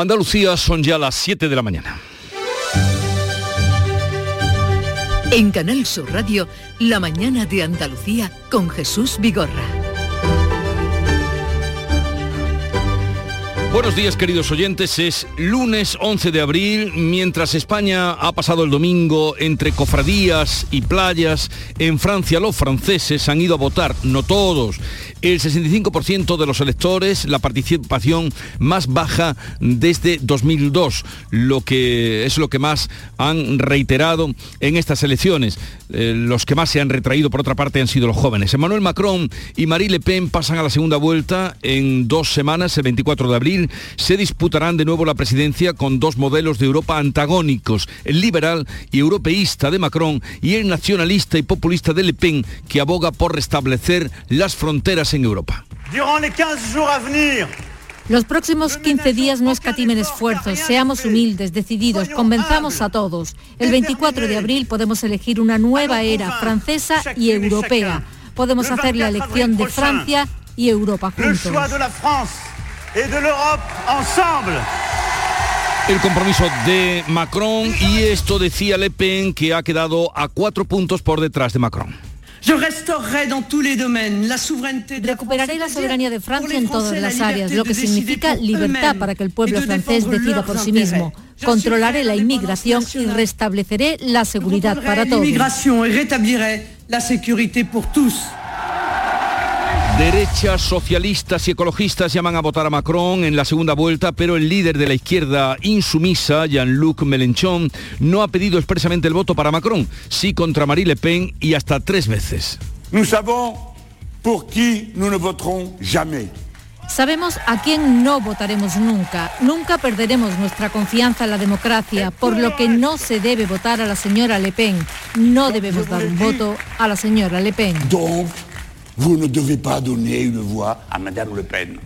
Andalucía son ya las 7 de la mañana. En Canal Sur Radio, La mañana de Andalucía con Jesús Vigorra. Buenos días queridos oyentes, es lunes 11 de abril, mientras España ha pasado el domingo entre cofradías y playas, en Francia los franceses han ido a votar, no todos, el 65% de los electores, la participación más baja desde 2002, lo que es lo que más han reiterado en estas elecciones. Eh, los que más se han retraído, por otra parte, han sido los jóvenes. Emmanuel Macron y Marie Le Pen pasan a la segunda vuelta en dos semanas, el 24 de abril. Se disputarán de nuevo la presidencia con dos modelos de Europa antagónicos, el liberal y europeísta de Macron y el nacionalista y populista de Le Pen, que aboga por restablecer las fronteras en Europa. Los próximos 15 días no escatimen esfuerzos, seamos humildes, decididos, convenzamos a todos. El 24 de abril podemos elegir una nueva era francesa y europea. Podemos hacer la elección de Francia y Europa juntos. El compromiso de Macron y esto decía Le Pen que ha quedado a cuatro puntos por detrás de Macron. Recuperaré la soberanía de Francia en todas las áreas, lo que significa libertad para que el pueblo francés decida por sí mismo. Controlaré la inmigración y restableceré la seguridad para todos. Derechas, socialistas y ecologistas llaman a votar a Macron en la segunda vuelta, pero el líder de la izquierda insumisa, Jean-Luc Mélenchon, no ha pedido expresamente el voto para Macron, sí contra Marie Le Pen y hasta tres veces. Sabemos a quién no votaremos nunca. Nunca perderemos nuestra confianza en la democracia, por lo que no se debe votar a la señora Le Pen. No debemos dar un voto a la señora Le Pen. Vous ne devez pas donner une voix à Madame Le Pen.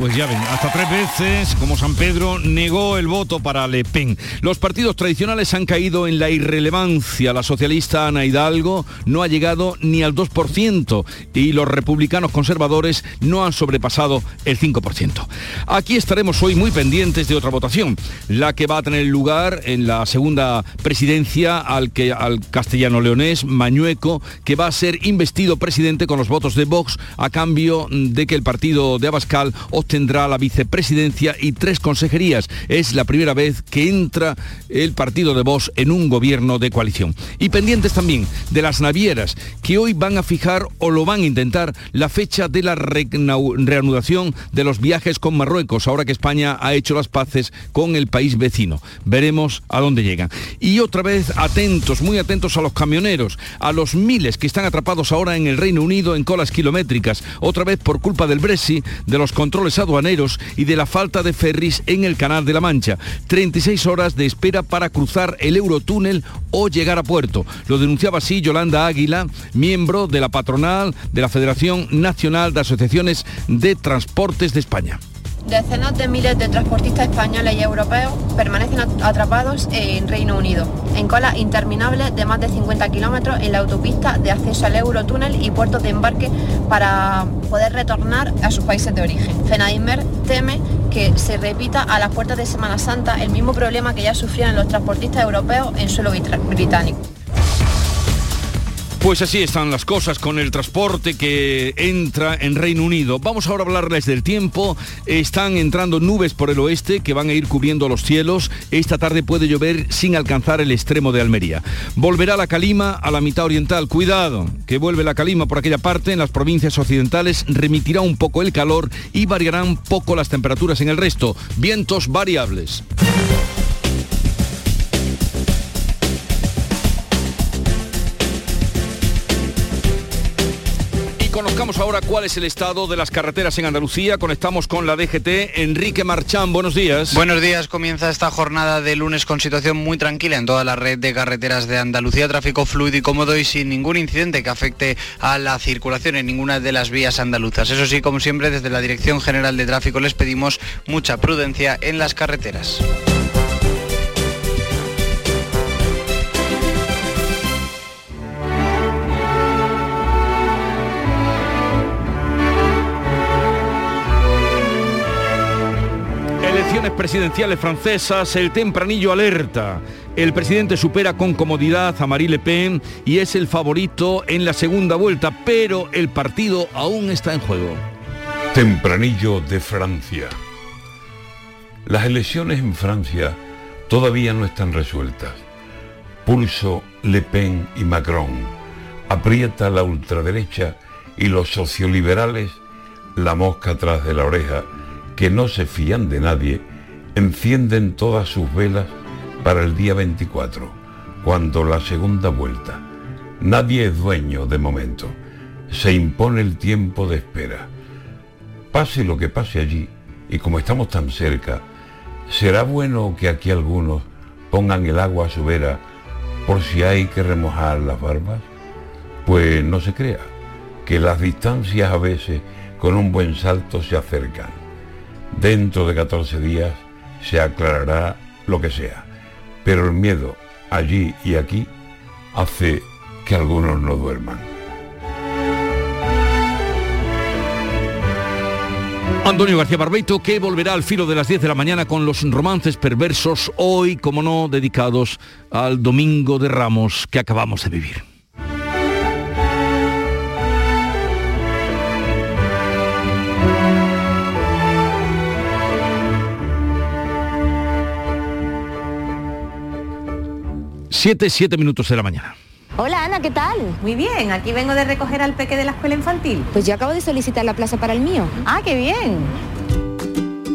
Pues ya ven, hasta tres veces, como San Pedro, negó el voto para Le Pen. Los partidos tradicionales han caído en la irrelevancia. La socialista Ana Hidalgo no ha llegado ni al 2% y los republicanos conservadores no han sobrepasado el 5%. Aquí estaremos hoy muy pendientes de otra votación, la que va a tener lugar en la segunda presidencia al, que, al castellano leonés Mañueco, que va a ser investido presidente con los votos de Vox a cambio de que el partido de Abascal obtendrá la vicepresidencia y tres consejerías. Es la primera vez que entra el partido de Vox en un gobierno de coalición. Y pendientes también de las navieras, que hoy van a fijar o lo van a intentar la fecha de la reanudación de los viajes con Marruecos, ahora que España ha hecho las paces con el país vecino. Veremos a dónde llegan. Y otra vez atentos, muy atentos a los camioneros, a los miles que están atrapados ahora en el Reino Unido en colas kilométricas, otra vez por culpa del Brexit, de los controles aduaneros y de la falta de ferries en el Canal de la Mancha. 36 horas de espera para cruzar el Eurotúnel o llegar a puerto. Lo denunciaba así Yolanda Águila, miembro de la patronal de la Federación Nacional de Asociaciones de Transportes de España. Decenas de miles de transportistas españoles y europeos permanecen atrapados en Reino Unido, en colas interminables de más de 50 kilómetros en la autopista de acceso al Eurotúnel y puertos de embarque para poder retornar a sus países de origen. Fenadimer teme que se repita a las puertas de Semana Santa el mismo problema que ya sufrieron los transportistas europeos en suelo británico. Pues así están las cosas con el transporte que entra en Reino Unido. Vamos ahora a hablarles del tiempo. Están entrando nubes por el oeste que van a ir cubriendo los cielos. Esta tarde puede llover sin alcanzar el extremo de Almería. Volverá la calima a la mitad oriental. Cuidado, que vuelve la calima por aquella parte. En las provincias occidentales remitirá un poco el calor y variarán poco las temperaturas en el resto. Vientos variables. Conozcamos ahora cuál es el estado de las carreteras en Andalucía. Conectamos con la DGT. Enrique Marchán, buenos días. Buenos días. Comienza esta jornada de lunes con situación muy tranquila en toda la red de carreteras de Andalucía. Tráfico fluido y cómodo y sin ningún incidente que afecte a la circulación en ninguna de las vías andaluzas. Eso sí, como siempre, desde la Dirección General de Tráfico les pedimos mucha prudencia en las carreteras. Presidenciales francesas, el tempranillo alerta. El presidente supera con comodidad a Marie Le Pen y es el favorito en la segunda vuelta, pero el partido aún está en juego. Tempranillo de Francia. Las elecciones en Francia todavía no están resueltas. Pulso Le Pen y Macron. Aprieta la ultraderecha y los socioliberales la mosca atrás de la oreja, que no se fían de nadie, encienden todas sus velas para el día 24, cuando la segunda vuelta. Nadie es dueño de momento. Se impone el tiempo de espera. Pase lo que pase allí, y como estamos tan cerca, ¿será bueno que aquí algunos pongan el agua a su vera por si hay que remojar las barbas? Pues no se crea, que las distancias a veces con un buen salto se acercan. Dentro de 14 días se aclarará lo que sea pero el miedo allí y aquí hace que algunos no duerman. Antonio García Barbeito, que volverá al filo de las 10 de la mañana con los romances perversos, hoy, como no, dedicados al Domingo de Ramos que acabamos de vivir. 7, 7 minutos de la mañana. Hola Ana, ¿qué tal? Muy bien, aquí vengo de recoger al peque de la escuela infantil. Pues yo acabo de solicitar la plaza para el mío. Ah, qué bien.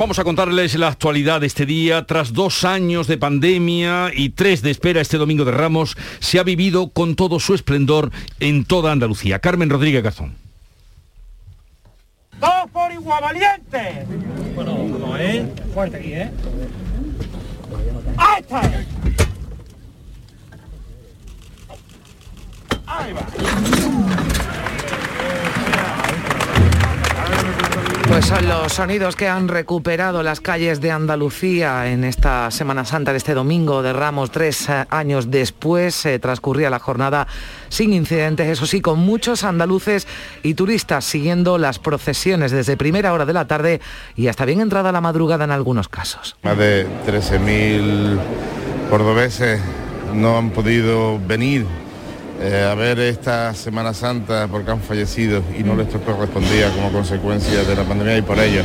Vamos a contarles la actualidad de este día. Tras dos años de pandemia y tres de espera este domingo de Ramos, se ha vivido con todo su esplendor en toda Andalucía. Carmen Rodríguez Gazón. ¡Dos por igual valiente! Bueno, no es fuerte aquí, ¿eh? ¡Ahí está! ¡Ahí va! Pues son los sonidos que han recuperado las calles de Andalucía en esta Semana Santa de este domingo de Ramos, tres eh, años después, eh, transcurría la jornada sin incidentes, eso sí, con muchos andaluces y turistas siguiendo las procesiones desde primera hora de la tarde y hasta bien entrada la madrugada en algunos casos. Más de 13.000 cordobeses no han podido venir eh, a ver esta Semana Santa porque han fallecido y no les correspondía como consecuencia de la pandemia y por ello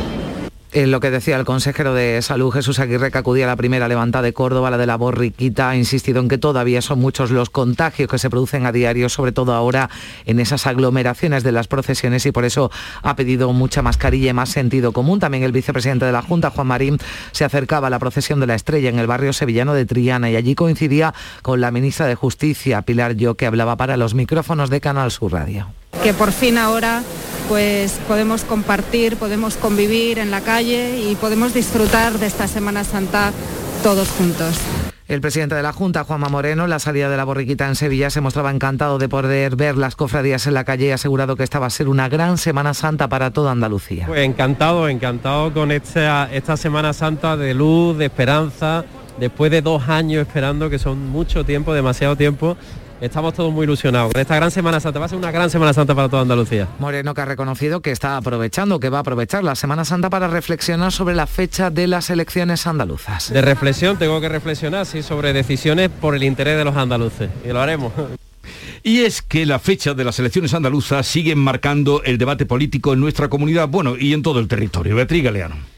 en lo que decía el consejero de Salud Jesús Aguirre, que acudía a la primera levantada de Córdoba, la de la Borriquita, ha insistido en que todavía son muchos los contagios que se producen a diario, sobre todo ahora en esas aglomeraciones de las procesiones y por eso ha pedido mucha mascarilla y más sentido común. También el vicepresidente de la Junta, Juan Marín, se acercaba a la procesión de la Estrella en el barrio sevillano de Triana y allí coincidía con la ministra de Justicia, Pilar Yo, que hablaba para los micrófonos de Canal Sur Radio. Que por fin ahora pues podemos compartir, podemos convivir en la calle y podemos disfrutar de esta Semana Santa todos juntos. El presidente de la Junta, Juanma Moreno, en la salida de la borriquita en Sevilla se mostraba encantado de poder ver las cofradías en la calle y asegurado que esta va a ser una gran Semana Santa para toda Andalucía. Pues encantado, encantado con esta, esta Semana Santa de luz, de esperanza, después de dos años esperando, que son mucho tiempo, demasiado tiempo, estamos todos muy ilusionados. Con esta gran Semana Santa va a ser una gran Semana Santa para toda Andalucía. Moreno que ha reconocido que está aprovechando, que va a aprovechar la Semana Santa para reflexionar sobre la fecha de las elecciones andaluzas. De reflexión tengo que reflexionar, sí, sobre decisiones por el interés de los andaluces. Y lo haremos. Y es que la fecha de las elecciones andaluzas siguen marcando el debate político en nuestra comunidad, bueno, y en todo el territorio. Beatriz Galeano.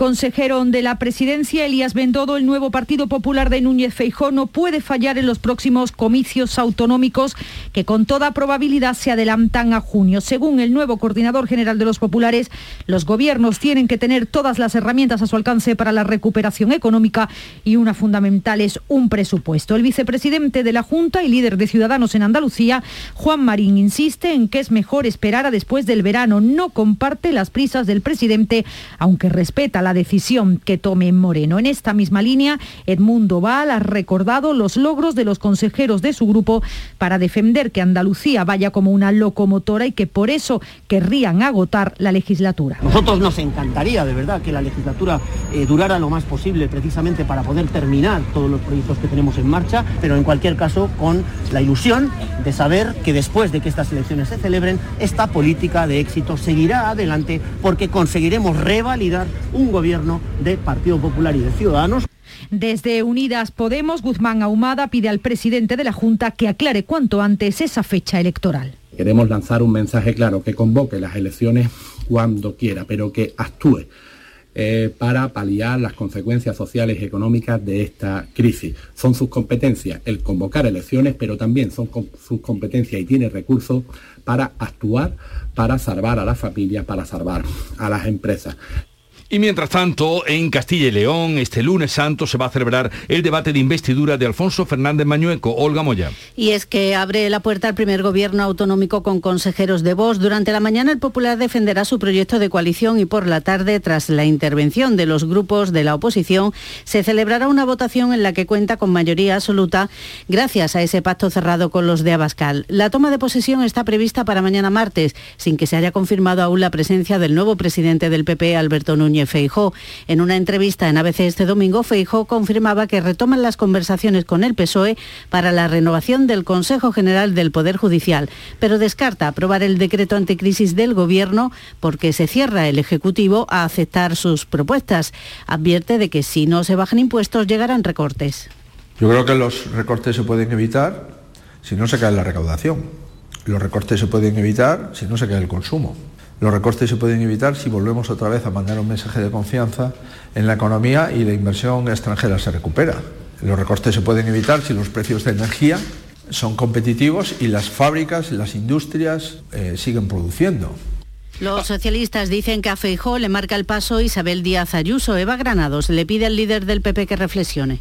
Consejero de la presidencia, Elías Bendodo, el nuevo Partido Popular de Núñez Feijó no puede fallar en los próximos comicios autonómicos que con toda probabilidad se adelantan a junio. Según el nuevo coordinador general de los populares, los gobiernos tienen que tener todas las herramientas a su alcance para la recuperación económica y una fundamental es un presupuesto. El vicepresidente de la Junta y líder de Ciudadanos en Andalucía, Juan Marín, insiste en que es mejor esperar a después del verano. No comparte las prisas del presidente, aunque respeta la decisión que tome Moreno. En esta misma línea, Edmundo Val ha recordado los logros de los consejeros de su grupo para defender que Andalucía vaya como una locomotora y que por eso querrían agotar la legislatura. Nosotros nos encantaría, de verdad, que la legislatura eh, durara lo más posible precisamente para poder terminar todos los proyectos que tenemos en marcha, pero en cualquier caso con la ilusión de saber que después de que estas elecciones se celebren, esta política de éxito seguirá adelante porque conseguiremos revalidar un gobierno de Partido Popular y de Ciudadanos. Desde Unidas Podemos, Guzmán Ahumada pide al presidente de la Junta que aclare cuanto antes esa fecha electoral. Queremos lanzar un mensaje claro, que convoque las elecciones cuando quiera, pero que actúe eh, para paliar las consecuencias sociales y económicas de esta crisis. Son sus competencias el convocar elecciones, pero también son sus competencias y tiene recursos para actuar, para salvar a las familias, para salvar a las empresas. Y mientras tanto, en Castilla y León, este lunes santo se va a celebrar el debate de investidura de Alfonso Fernández Mañueco. Olga Moya. Y es que abre la puerta al primer gobierno autonómico con consejeros de voz. Durante la mañana el Popular defenderá su proyecto de coalición y por la tarde, tras la intervención de los grupos de la oposición, se celebrará una votación en la que cuenta con mayoría absoluta gracias a ese pacto cerrado con los de Abascal. La toma de posesión está prevista para mañana martes, sin que se haya confirmado aún la presencia del nuevo presidente del PP, Alberto Núñez Feijó. En una entrevista en ABC este domingo, Feijó confirmaba que retoman las conversaciones con el PSOE para la renovación del Consejo General del Poder Judicial, pero descarta aprobar el decreto anticrisis del Gobierno porque se cierra el Ejecutivo a aceptar sus propuestas. Advierte de que si no se bajan impuestos llegarán recortes. Yo creo que los recortes se pueden evitar si no se cae la recaudación. Los recortes se pueden evitar si no se cae el consumo. Los recortes se pueden evitar si volvemos otra vez a mandar un mensaje de confianza en la economía y la inversión extranjera se recupera. Los recortes se pueden evitar si los precios de energía son competitivos y las fábricas, las industrias eh, siguen produciendo. Los socialistas dicen que a Feijó le marca el paso Isabel Díaz Ayuso. Eva Granados le pide al líder del PP que reflexione.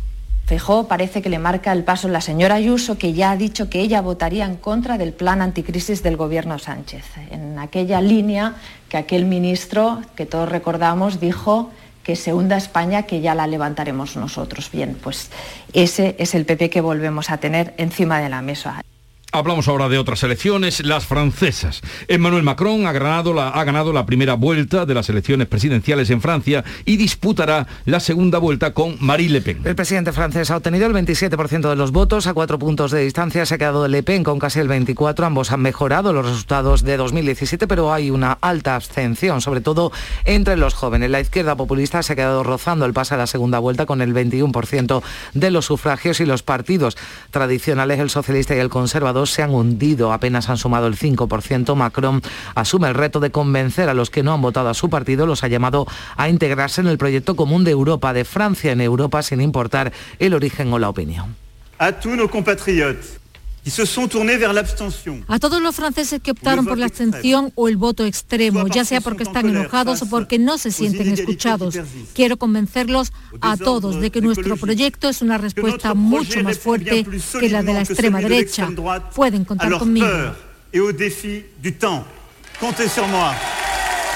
Fejó parece que le marca el paso la señora Ayuso, que ya ha dicho que ella votaría en contra del plan anticrisis del gobierno Sánchez, en aquella línea que aquel ministro, que todos recordamos, dijo que se hunda España, que ya la levantaremos nosotros. Bien, pues ese es el PP que volvemos a tener encima de la mesa. Hablamos ahora de otras elecciones, las francesas. Emmanuel Macron ha ganado, la, ha ganado la primera vuelta de las elecciones presidenciales en Francia y disputará la segunda vuelta con Marine Le Pen. El presidente francés ha obtenido el 27% de los votos, a cuatro puntos de distancia se ha quedado Le Pen con casi el 24%. Ambos han mejorado los resultados de 2017, pero hay una alta abstención, sobre todo entre los jóvenes. La izquierda populista se ha quedado rozando el pase a la segunda vuelta con el 21% de los sufragios y los partidos tradicionales, el socialista y el conservador, se han hundido, apenas han sumado el 5%. Macron asume el reto de convencer a los que no han votado a su partido, los ha llamado a integrarse en el proyecto común de Europa, de Francia en Europa, sin importar el origen o la opinión. A todos nos compatriotes a todos los franceses que optaron por la abstención o el voto extremo, ya sea porque están enojados o porque no se sienten escuchados, quiero convencerlos a todos de que nuestro proyecto es una respuesta mucho más fuerte que la de la extrema derecha. Pueden contar conmigo.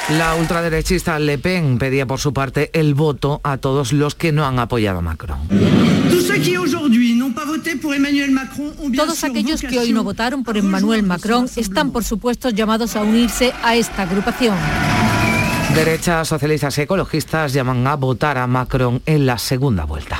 La ultraderechista Le Pen pedía por su parte el voto a todos los que no han apoyado a Macron. Todos aquellos que hoy no votaron por Emmanuel Macron están, por supuesto, llamados a unirse a esta agrupación. Derechas, socialistas y ecologistas llaman a votar a Macron en la segunda vuelta.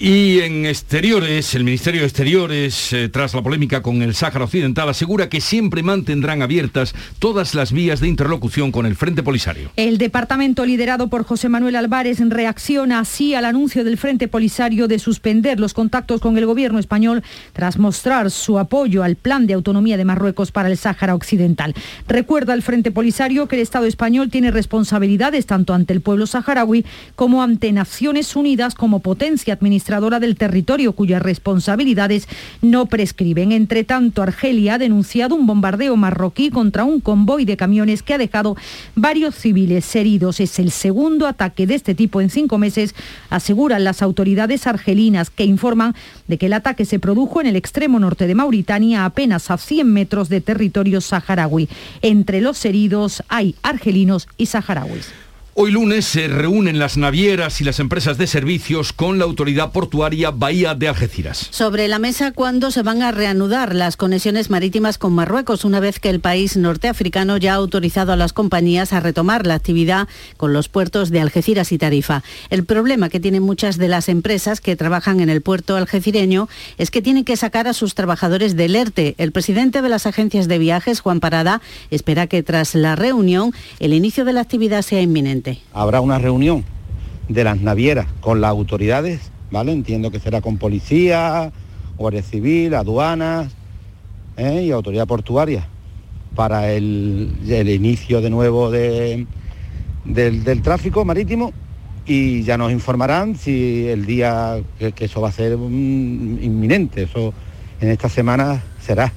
Y en exteriores, el Ministerio de Exteriores, eh, tras la polémica con el Sáhara Occidental, asegura que siempre mantendrán abiertas todas las vías de interlocución con el Frente Polisario. El departamento liderado por José Manuel Álvarez reacciona así al anuncio del Frente Polisario de suspender los contactos con el gobierno español tras mostrar su apoyo al plan de autonomía de Marruecos para el Sáhara Occidental. Recuerda el Frente Polisario que el Estado español tiene responsabilidades tanto ante el pueblo saharaui como ante Naciones Unidas como potencia administrativa del territorio cuyas responsabilidades no prescriben. Entre tanto, Argelia ha denunciado un bombardeo marroquí contra un convoy de camiones que ha dejado varios civiles heridos. Es el segundo ataque de este tipo en cinco meses, aseguran las autoridades argelinas, que informan de que el ataque se produjo en el extremo norte de Mauritania, apenas a 100 metros de territorio saharaui. Entre los heridos hay argelinos y saharauis. Hoy lunes se reúnen las navieras y las empresas de servicios con la autoridad portuaria Bahía de Algeciras. Sobre la mesa, ¿cuándo se van a reanudar las conexiones marítimas con Marruecos, una vez que el país norteafricano ya ha autorizado a las compañías a retomar la actividad con los puertos de Algeciras y Tarifa? El problema que tienen muchas de las empresas que trabajan en el puerto algecireño es que tienen que sacar a sus trabajadores del ERTE. El presidente de las agencias de viajes, Juan Parada, espera que tras la reunión el inicio de la actividad sea inminente. Habrá una reunión de las navieras con las autoridades, ¿vale? Entiendo que será con policía, Guardia Civil, aduanas ¿eh? y autoridad portuaria para el, inicio de nuevo del, del, tráfico marítimo y ya nos informarán si el día que, eso va a ser inminente, eso en esta semana será.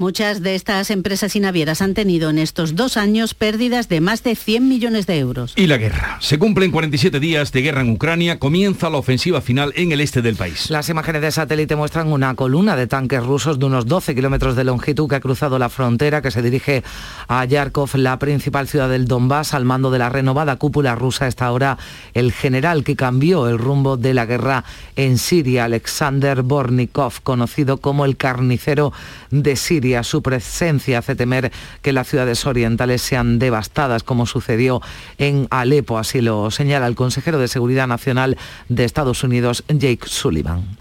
Muchas de estas empresas y navieras han tenido en estos dos años pérdidas de más de 100 millones de euros. Y la guerra. Se cumplen 47 días de guerra en Ucrania. Comienza la ofensiva final en el este del país. Las imágenes de satélite muestran una columna de tanques rusos de unos 12 kilómetros de longitud que ha cruzado la frontera, que se dirige a Yarkov, la principal ciudad del Donbass, al mando de la renovada cúpula rusa. Está ahora el general que cambió el rumbo de la guerra en Siria, Alexander Bornikov, conocido como el carnicero de Siria su presencia hace temer que las ciudades orientales sean devastadas, como sucedió en Alepo. Así lo señala el consejero de Seguridad Nacional de Estados Unidos, Jake Sullivan.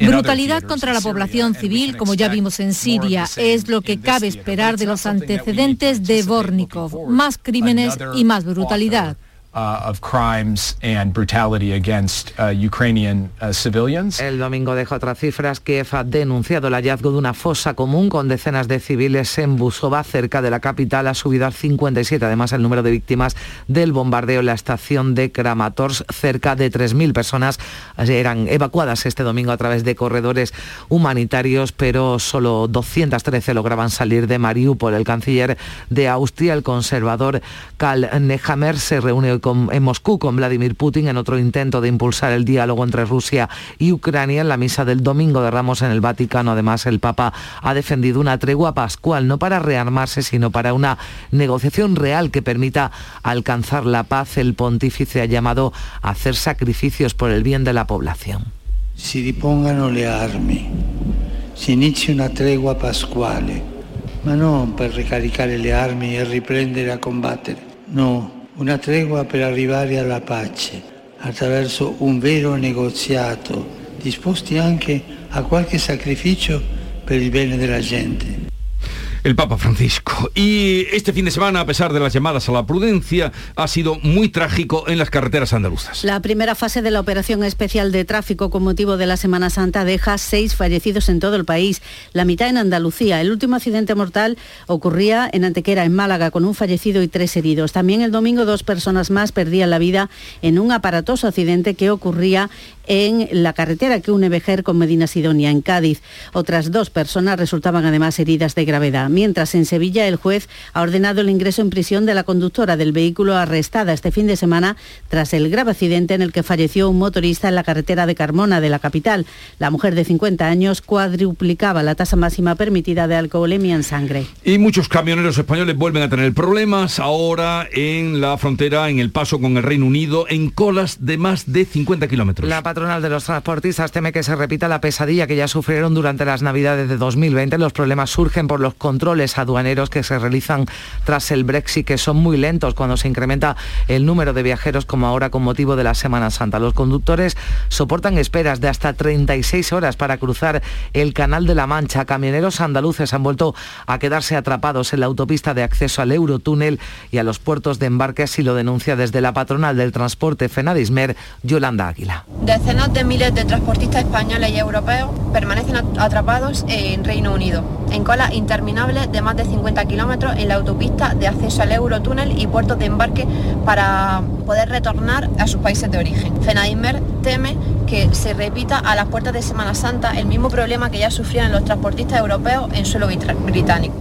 Brutalidad contra la población civil, como ya vimos en Siria, es lo que cabe esperar de los antecedentes de Bornikov. Más crímenes y más brutalidad. El domingo deja otras cifras. Kiev ha denunciado el hallazgo de una fosa común con decenas de civiles en Busova, cerca de la capital. Ha subido al 57. Además, el número de víctimas del bombardeo en la estación de Kramatorsk. Cerca de 3.000 personas eran evacuadas este domingo a través de corredores humanitarios, pero solo 213 lograban salir de Mariupol. El canciller de Austria, el conservador Karl Nehammer, se reúne en Moscú con Vladimir Putin en otro intento de impulsar el diálogo entre Rusia y Ucrania. En la misa del domingo de Ramos en el Vaticano, además, el Papa ha defendido una tregua pascual, no para rearmarse, sino para una negociación real que permita alcanzar la paz. El pontífice ha llamado a hacer sacrificios por el bien de la población. Si dispongan le armi, si inicia una tregua pascuale, ma non per ricaricare le armi e riprendere a combattere. No, una tregua per arrivare alla pace attraverso un vero negoziato, disposti anche a qualche sacrificio per il bene della gente. El Papa Francisco. Y este fin de semana, a pesar de las llamadas a la prudencia, ha sido muy trágico en las carreteras andaluzas. La primera fase de la operación especial de tráfico con motivo de la Semana Santa deja seis fallecidos en todo el país, la mitad en Andalucía. El último accidente mortal ocurría en Antequera, en Málaga, con un fallecido y tres heridos. También el domingo dos personas más perdían la vida en un aparatoso accidente que ocurría en la carretera que une Vejer con Medina Sidonia, en Cádiz. Otras dos personas resultaban además heridas de gravedad. Mientras en Sevilla el juez ha ordenado el ingreso en prisión de la conductora del vehículo arrestada este fin de semana tras el grave accidente en el que falleció un motorista en la carretera de Carmona de la capital. La mujer de 50 años cuadruplicaba la tasa máxima permitida de alcoholemia en sangre. Y muchos camioneros españoles vuelven a tener problemas ahora en la frontera, en el paso con el Reino Unido, en colas de más de 50 kilómetros patronal de los transportistas teme que se repita la pesadilla que ya sufrieron durante las Navidades de 2020. Los problemas surgen por los controles aduaneros que se realizan tras el Brexit, que son muy lentos cuando se incrementa el número de viajeros como ahora con motivo de la Semana Santa. Los conductores soportan esperas de hasta 36 horas para cruzar el Canal de la Mancha. Camioneros andaluces han vuelto a quedarse atrapados en la autopista de acceso al Eurotúnel y a los puertos de embarque, así lo denuncia desde la patronal del transporte Fenadismer, Yolanda Águila. Decenas de miles de transportistas españoles y europeos permanecen atrapados en Reino Unido, en colas interminables de más de 50 kilómetros en la autopista de acceso al Eurotúnel y puertos de embarque para poder retornar a sus países de origen. Fenadismer teme que se repita a las puertas de Semana Santa el mismo problema que ya sufrían los transportistas europeos en suelo británico.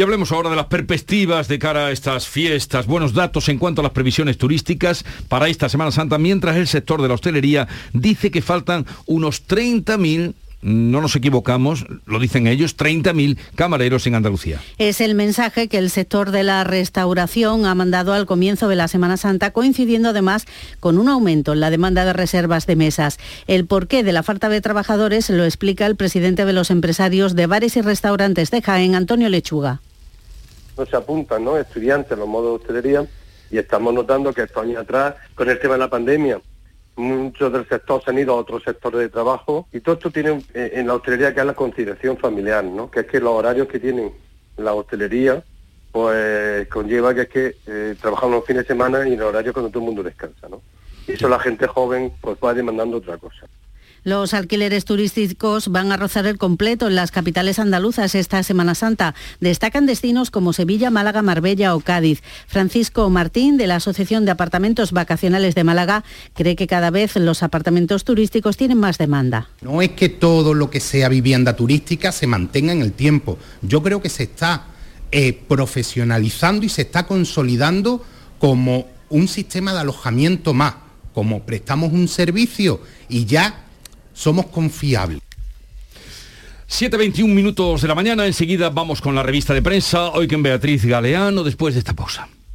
Y hablemos ahora de las perspectivas de cara a estas fiestas. Buenos datos en cuanto a las previsiones turísticas para esta Semana Santa, mientras el sector de la hostelería dice que faltan unos 30.000 no nos equivocamos, lo dicen ellos, 30.000 camareros en Andalucía. Es el mensaje que el sector de la restauración ha mandado al comienzo de la Semana Santa, coincidiendo además con un aumento en la demanda de reservas de mesas. El porqué de la falta de trabajadores lo explica el presidente de los empresarios de bares y restaurantes de Jaén, Antonio Lechuga. Se apuntan, ¿no? Estudiantes, los modos de hostelería, y estamos notando que estos años atrás, con el tema de la pandemia, muchos del sector se han ido a otros sectores de trabajo y todo esto tiene eh, en la hostelería que es la conciliación familiar, ¿no? que es que los horarios que tienen la hostelería pues conlleva que es que eh, trabajamos los fines de semana y en el horario cuando todo el mundo descansa. ¿no? Y eso la gente joven pues va demandando otra cosa. Los alquileres turísticos van a rozar el completo en las capitales andaluzas esta Semana Santa. Destacan destinos como Sevilla, Málaga, Marbella o Cádiz. Francisco Martín, de la Asociación de Apartamentos Vacacionales de Málaga, cree que cada vez los apartamentos turísticos tienen más demanda. No es que todo lo que sea vivienda turística se mantenga en el tiempo. Yo creo que se está eh, profesionalizando y se está consolidando como un sistema de alojamiento más, como prestamos un servicio y ya somos confiables. 7.21 minutos de la mañana, enseguida vamos con la revista de prensa, hoy con Beatriz Galeano, después de esta pausa.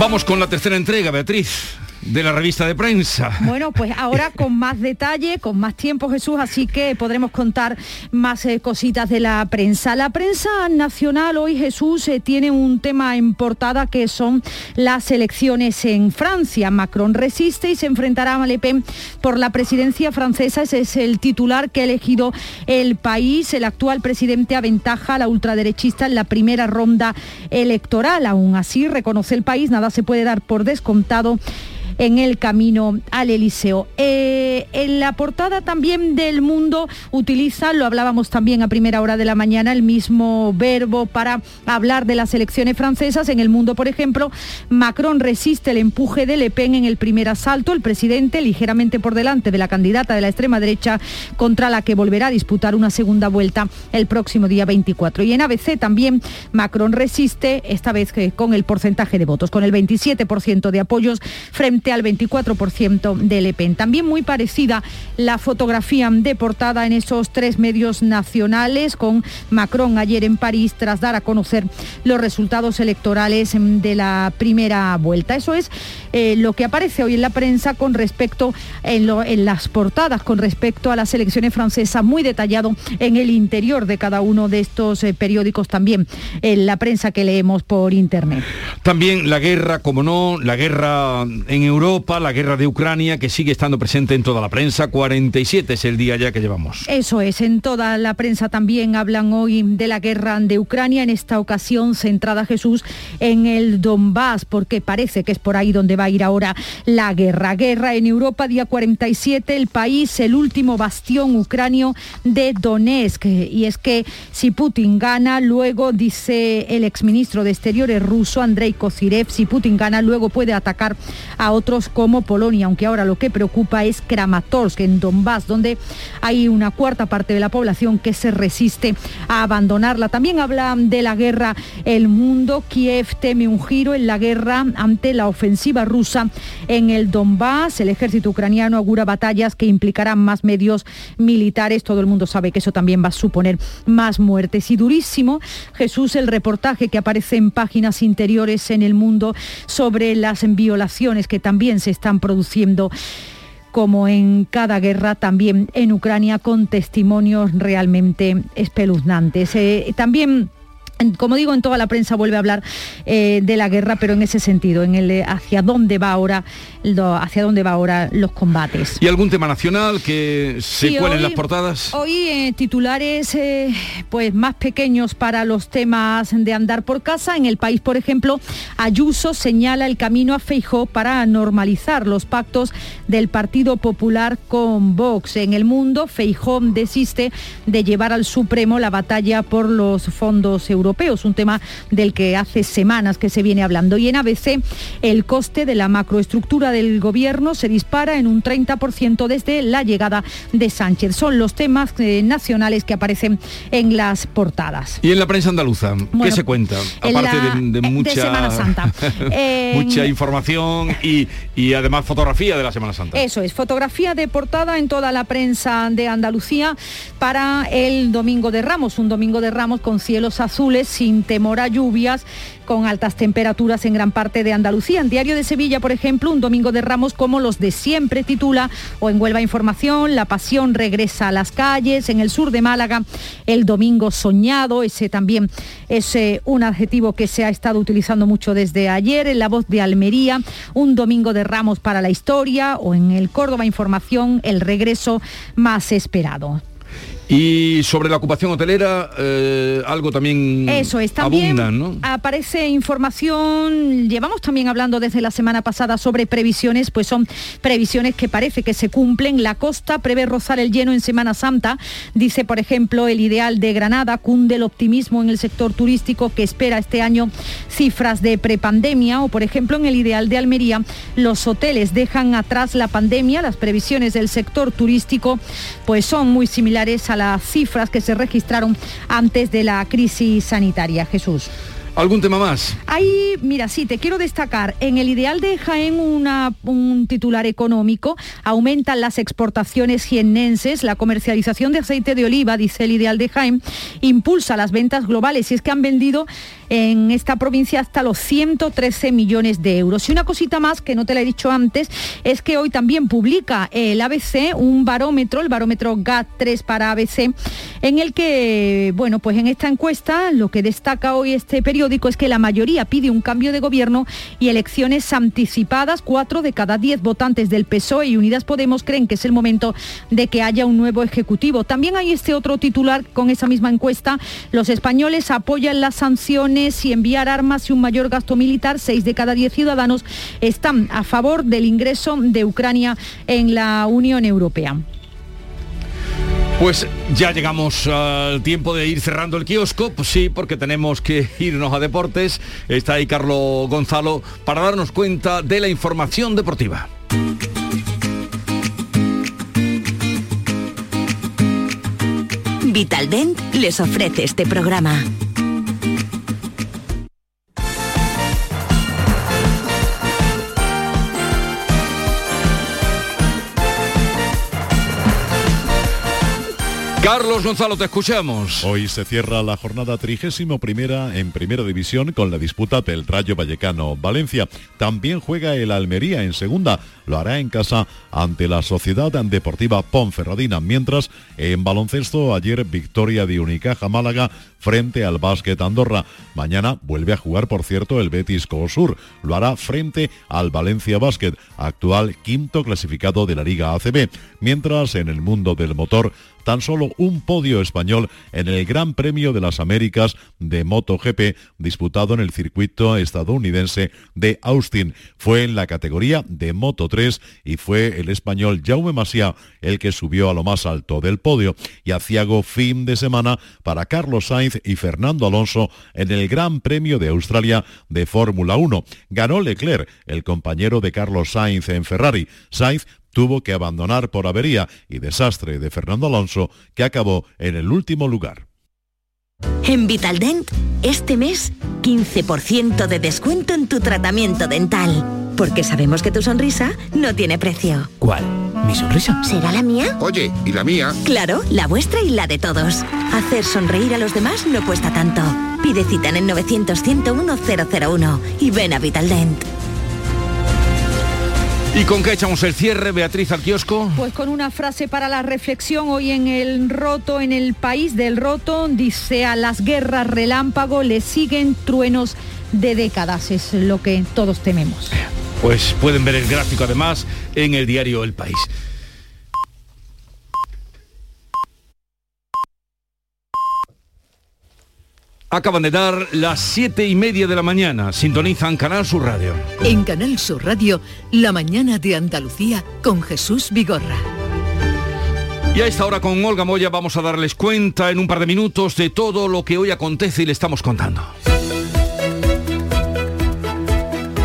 Vamos con la tercera entrega, Beatriz de la revista de prensa. Bueno, pues ahora con más detalle, con más tiempo Jesús, así que podremos contar más eh, cositas de la prensa. La prensa nacional hoy Jesús eh, tiene un tema en portada que son las elecciones en Francia. Macron resiste y se enfrentará a Le Pen por la presidencia francesa. Ese es el titular que ha elegido el país. El actual presidente aventaja a la ultraderechista en la primera ronda electoral. Aún así, reconoce el país, nada se puede dar por descontado en el camino al Eliseo. Eh, en la portada también del mundo utiliza, lo hablábamos también a primera hora de la mañana, el mismo verbo para hablar de las elecciones francesas. En el mundo, por ejemplo, Macron resiste el empuje de Le Pen en el primer asalto. El presidente, ligeramente por delante de la candidata de la extrema derecha, contra la que volverá a disputar una segunda vuelta el próximo día 24. Y en ABC también Macron resiste, esta vez con el porcentaje de votos, con el 27% de apoyos frente al 24% de Le Pen. También muy parecida la fotografía de portada en esos tres medios nacionales con Macron ayer en París tras dar a conocer los resultados electorales de la primera vuelta. Eso es eh, lo que aparece hoy en la prensa con respecto en, en las portadas con respecto a las elecciones francesas, muy detallado en el interior de cada uno de estos eh, periódicos también, en la prensa que leemos por internet. También la guerra, como no, la guerra en Europa, la guerra de Ucrania, que sigue estando presente en toda la prensa. 47 es el día ya que llevamos. Eso es, en toda la prensa también hablan hoy de la guerra de Ucrania, en esta ocasión centrada Jesús en el Donbass, porque parece que es por ahí donde va a ir ahora la guerra. Guerra en Europa, día 47, el país, el último bastión ucranio de Donetsk. Y es que si Putin gana, luego dice el exministro de Exteriores ruso, Andrei Kozirev, si Putin gana, luego puede atacar a otros como Polonia, aunque ahora lo que preocupa es Kramatorsk, en Donbass, donde hay una cuarta parte de la población que se resiste a abandonarla. También habla de la guerra el mundo. Kiev teme un giro en la guerra ante la ofensiva rusa en el Donbass. El ejército ucraniano augura batallas que implicarán más medios militares. Todo el mundo sabe que eso también va a suponer más muertes. Y durísimo, Jesús, el reportaje que aparece en páginas interiores en el mundo sobre las violaciones que también se están produciendo como en cada guerra, también en Ucrania, con testimonios realmente espeluznantes. Eh, también como digo, en toda la prensa vuelve a hablar eh, de la guerra, pero en ese sentido, en el hacia dónde va ahora, hacia dónde va ahora los combates. ¿Y algún tema nacional que se cuele en las portadas? Hoy eh, titulares eh, pues más pequeños para los temas de andar por casa. En el país, por ejemplo, Ayuso señala el camino a Feijó para normalizar los pactos del Partido Popular con Vox. En el mundo, Feijó desiste de llevar al Supremo la batalla por los fondos europeos un tema del que hace semanas que se viene hablando. Y en ABC el coste de la macroestructura del gobierno se dispara en un 30% desde la llegada de Sánchez. Son los temas eh, nacionales que aparecen en las portadas. ¿Y en la prensa andaluza? ¿Qué se cuenta? Aparte de, mucha, Semana Santa. mucha información y, y además fotografía de la Semana Santa. Eso es, fotografía de portada en toda la prensa de Andalucía para el Domingo de Ramos, un Domingo de Ramos con cielos azules sin temor a lluvias con altas temperaturas en gran parte de Andalucía. En Diario de Sevilla, por ejemplo, un domingo de Ramos como los de siempre titula, o en Huelva Información, La pasión regresa a las calles, en el sur de Málaga, el domingo soñado, ese también es eh, un adjetivo que se ha estado utilizando mucho desde ayer, en La voz de Almería, un domingo de Ramos para la historia, o en el Córdoba Información, el regreso más esperado. Y sobre la ocupación hotelera, eh, algo también Eso es, también aparece información, llevamos también hablando desde la semana pasada sobre previsiones, pues son previsiones que parece que se cumplen. La costa prevé rozar el lleno en Semana Santa, dice por ejemplo el ideal de Granada, cunde el optimismo en el sector turístico que espera este año cifras de prepandemia o por ejemplo en el ideal de Almería, los hoteles dejan atrás la pandemia, las previsiones del sector turístico pues son muy similares a las cifras que se registraron antes de la crisis sanitaria. Jesús. ¿Algún tema más? Ahí, mira, sí, te quiero destacar. En el ideal de Jaén, una, un titular económico, aumentan las exportaciones jiennenses, la comercialización de aceite de oliva, dice el ideal de Jaén, impulsa las ventas globales y es que han vendido en esta provincia hasta los 113 millones de euros. Y una cosita más que no te la he dicho antes, es que hoy también publica el ABC un barómetro, el barómetro GAT3 para ABC, en el que, bueno, pues en esta encuesta lo que destaca hoy este periódico es que la mayoría pide un cambio de gobierno y elecciones anticipadas. Cuatro de cada diez votantes del PSOE y Unidas Podemos creen que es el momento de que haya un nuevo ejecutivo. También hay este otro titular con esa misma encuesta. Los españoles apoyan las sanciones y enviar armas y un mayor gasto militar, seis de cada diez ciudadanos están a favor del ingreso de Ucrania en la Unión Europea. Pues ya llegamos al tiempo de ir cerrando el kiosco, pues sí, porque tenemos que irnos a deportes. Está ahí Carlos Gonzalo para darnos cuenta de la información deportiva. Vitaldent les ofrece este programa. Carlos Gonzalo, te escuchamos. Hoy se cierra la jornada trigésimo primera en primera división con la disputa del Rayo Vallecano Valencia. También juega el Almería en segunda. Lo hará en casa ante la Sociedad Deportiva Ponferradina. Mientras en baloncesto ayer victoria de Unicaja Málaga frente al Básquet Andorra. Mañana vuelve a jugar, por cierto, el Betis Sur. Lo hará frente al Valencia Básquet, actual quinto clasificado de la Liga ACB. Mientras en el mundo del motor tan solo un podio español en el Gran Premio de las Américas de MotoGP disputado en el circuito estadounidense de Austin. Fue en la categoría de Moto 3 y fue el español Jaume Masia el que subió a lo más alto del podio y aciago fin de semana para Carlos Sainz y Fernando Alonso en el Gran Premio de Australia de Fórmula 1. Ganó Leclerc, el compañero de Carlos Sainz en Ferrari. Sainz tuvo que abandonar por avería y desastre de Fernando Alonso, que acabó en el último lugar. En Vitaldent, este mes, 15% de descuento en tu tratamiento dental. Porque sabemos que tu sonrisa no tiene precio. ¿Cuál? ¿Mi sonrisa? ¿Será la mía? Oye, ¿y la mía? Claro, la vuestra y la de todos. Hacer sonreír a los demás no cuesta tanto. Pide cita en el 900 101 001 y ven a Vitaldent. ¿Y con qué echamos el cierre, Beatriz, al kiosco? Pues con una frase para la reflexión hoy en el roto, en el país del roto, dice a las guerras relámpago le siguen truenos de décadas, es lo que todos tememos. Pues pueden ver el gráfico además en el diario El País. Acaban de dar las siete y media de la mañana. Sintonizan Canal Sur Radio. En Canal Sur Radio, La mañana de Andalucía con Jesús Vigorra. Y a esta hora con Olga Moya vamos a darles cuenta en un par de minutos de todo lo que hoy acontece y le estamos contando.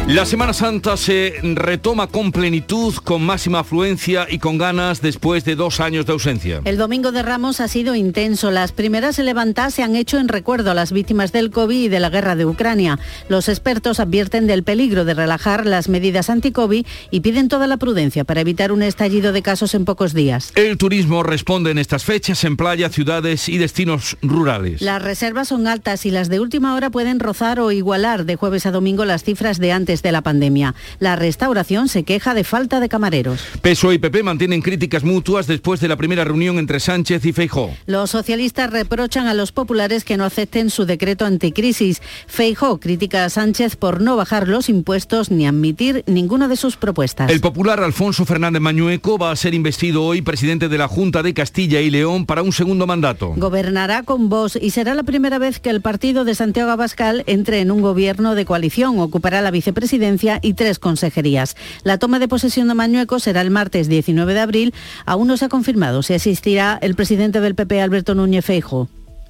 La Semana Santa se retoma con plenitud, con máxima afluencia y con ganas después de dos años de ausencia. El domingo de Ramos ha sido intenso. Las primeras levantadas se han hecho en recuerdo a las víctimas del COVID y de la guerra de Ucrania. Los expertos advierten del peligro de relajar las medidas anti-COVID y piden toda la prudencia para evitar un estallido de casos en pocos días. El turismo responde en estas fechas en playa, ciudades y destinos rurales. Las reservas son altas y las de última hora pueden rozar o igualar de jueves a domingo las cifras de antes de la pandemia. La restauración se queja de falta de camareros. PSOE y PP mantienen críticas mutuas después de la primera reunión entre Sánchez y Feijó. Los socialistas reprochan a los populares que no acepten su decreto anticrisis. Feijó critica a Sánchez por no bajar los impuestos ni admitir ninguna de sus propuestas. El popular Alfonso Fernández Mañueco va a ser investido hoy presidente de la Junta de Castilla y León para un segundo mandato. Gobernará con voz y será la primera vez que el partido de Santiago Abascal entre en un gobierno de coalición. Ocupará la vicepresidencia y tres consejerías. La toma de posesión de Mañueco será el martes 19 de abril. Aún no se ha confirmado si asistirá el presidente del PP, Alberto Núñez Feijo.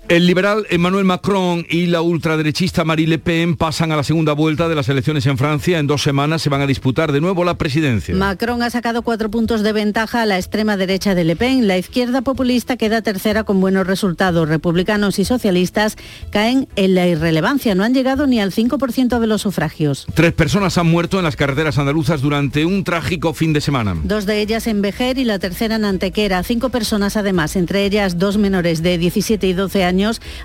El liberal Emmanuel Macron y la ultraderechista Marie Le Pen pasan a la segunda vuelta de las elecciones en Francia. En dos semanas se van a disputar de nuevo la presidencia. Macron ha sacado cuatro puntos de ventaja a la extrema derecha de Le Pen. La izquierda populista queda tercera con buenos resultados. Republicanos y socialistas caen en la irrelevancia. No han llegado ni al 5% de los sufragios. Tres personas han muerto en las carreteras andaluzas durante un trágico fin de semana. Dos de ellas en Vejer y la tercera en Antequera. Cinco personas además, entre ellas dos menores de 17 y 12 años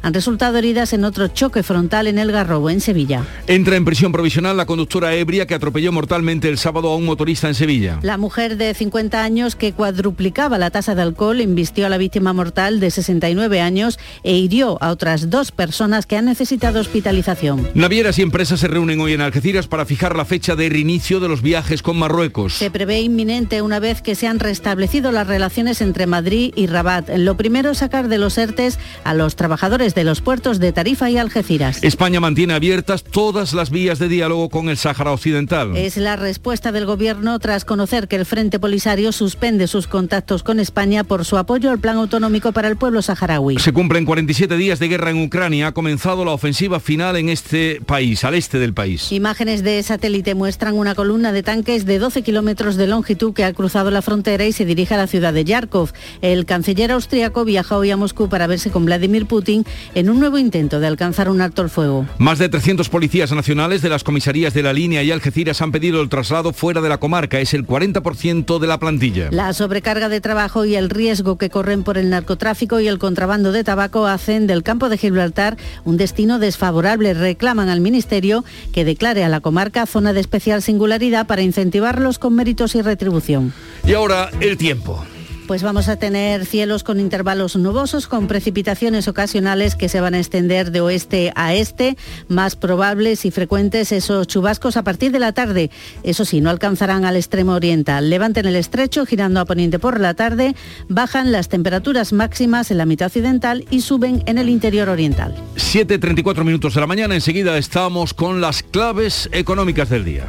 han resultado heridas en otro choque frontal en el Garrobo, en Sevilla. Entra en prisión provisional la conductora ebria que atropelló mortalmente el sábado a un motorista en Sevilla. La mujer de 50 años que cuadruplicaba la tasa de alcohol invistió a la víctima mortal de 69 años e hirió a otras dos personas que han necesitado hospitalización. Navieras y empresas se reúnen hoy en Algeciras para fijar la fecha de reinicio de los viajes con Marruecos. Se prevé inminente una vez que se han restablecido las relaciones entre Madrid y Rabat. Lo primero es sacar de los ERTES a los trabajadores de los puertos de Tarifa y Algeciras. España mantiene abiertas todas las vías de diálogo con el Sáhara Occidental. Es la respuesta del Gobierno tras conocer que el Frente Polisario suspende sus contactos con España por su apoyo al plan autonómico para el pueblo saharaui. Se cumplen 47 días de guerra en Ucrania. Ha comenzado la ofensiva final en este país, al este del país. Imágenes de satélite muestran una columna de tanques de 12 kilómetros de longitud que ha cruzado la frontera y se dirige a la ciudad de Yarkov. El canciller austriaco viaja hoy a Moscú para verse con Vladimir Putin en un nuevo intento de alcanzar un alto el fuego. Más de 300 policías nacionales de las comisarías de la línea y Algeciras han pedido el traslado fuera de la comarca. Es el 40% de la plantilla. La sobrecarga de trabajo y el riesgo que corren por el narcotráfico y el contrabando de tabaco hacen del campo de Gibraltar un destino desfavorable. Reclaman al Ministerio que declare a la comarca zona de especial singularidad para incentivarlos con méritos y retribución. Y ahora el tiempo. Pues vamos a tener cielos con intervalos nubosos, con precipitaciones ocasionales que se van a extender de oeste a este, más probables y frecuentes esos chubascos a partir de la tarde. Eso sí, no alcanzarán al extremo oriental. Levanten el estrecho, girando a poniente por la tarde, bajan las temperaturas máximas en la mitad occidental y suben en el interior oriental. 7.34 minutos de la mañana, enseguida estamos con las claves económicas del día.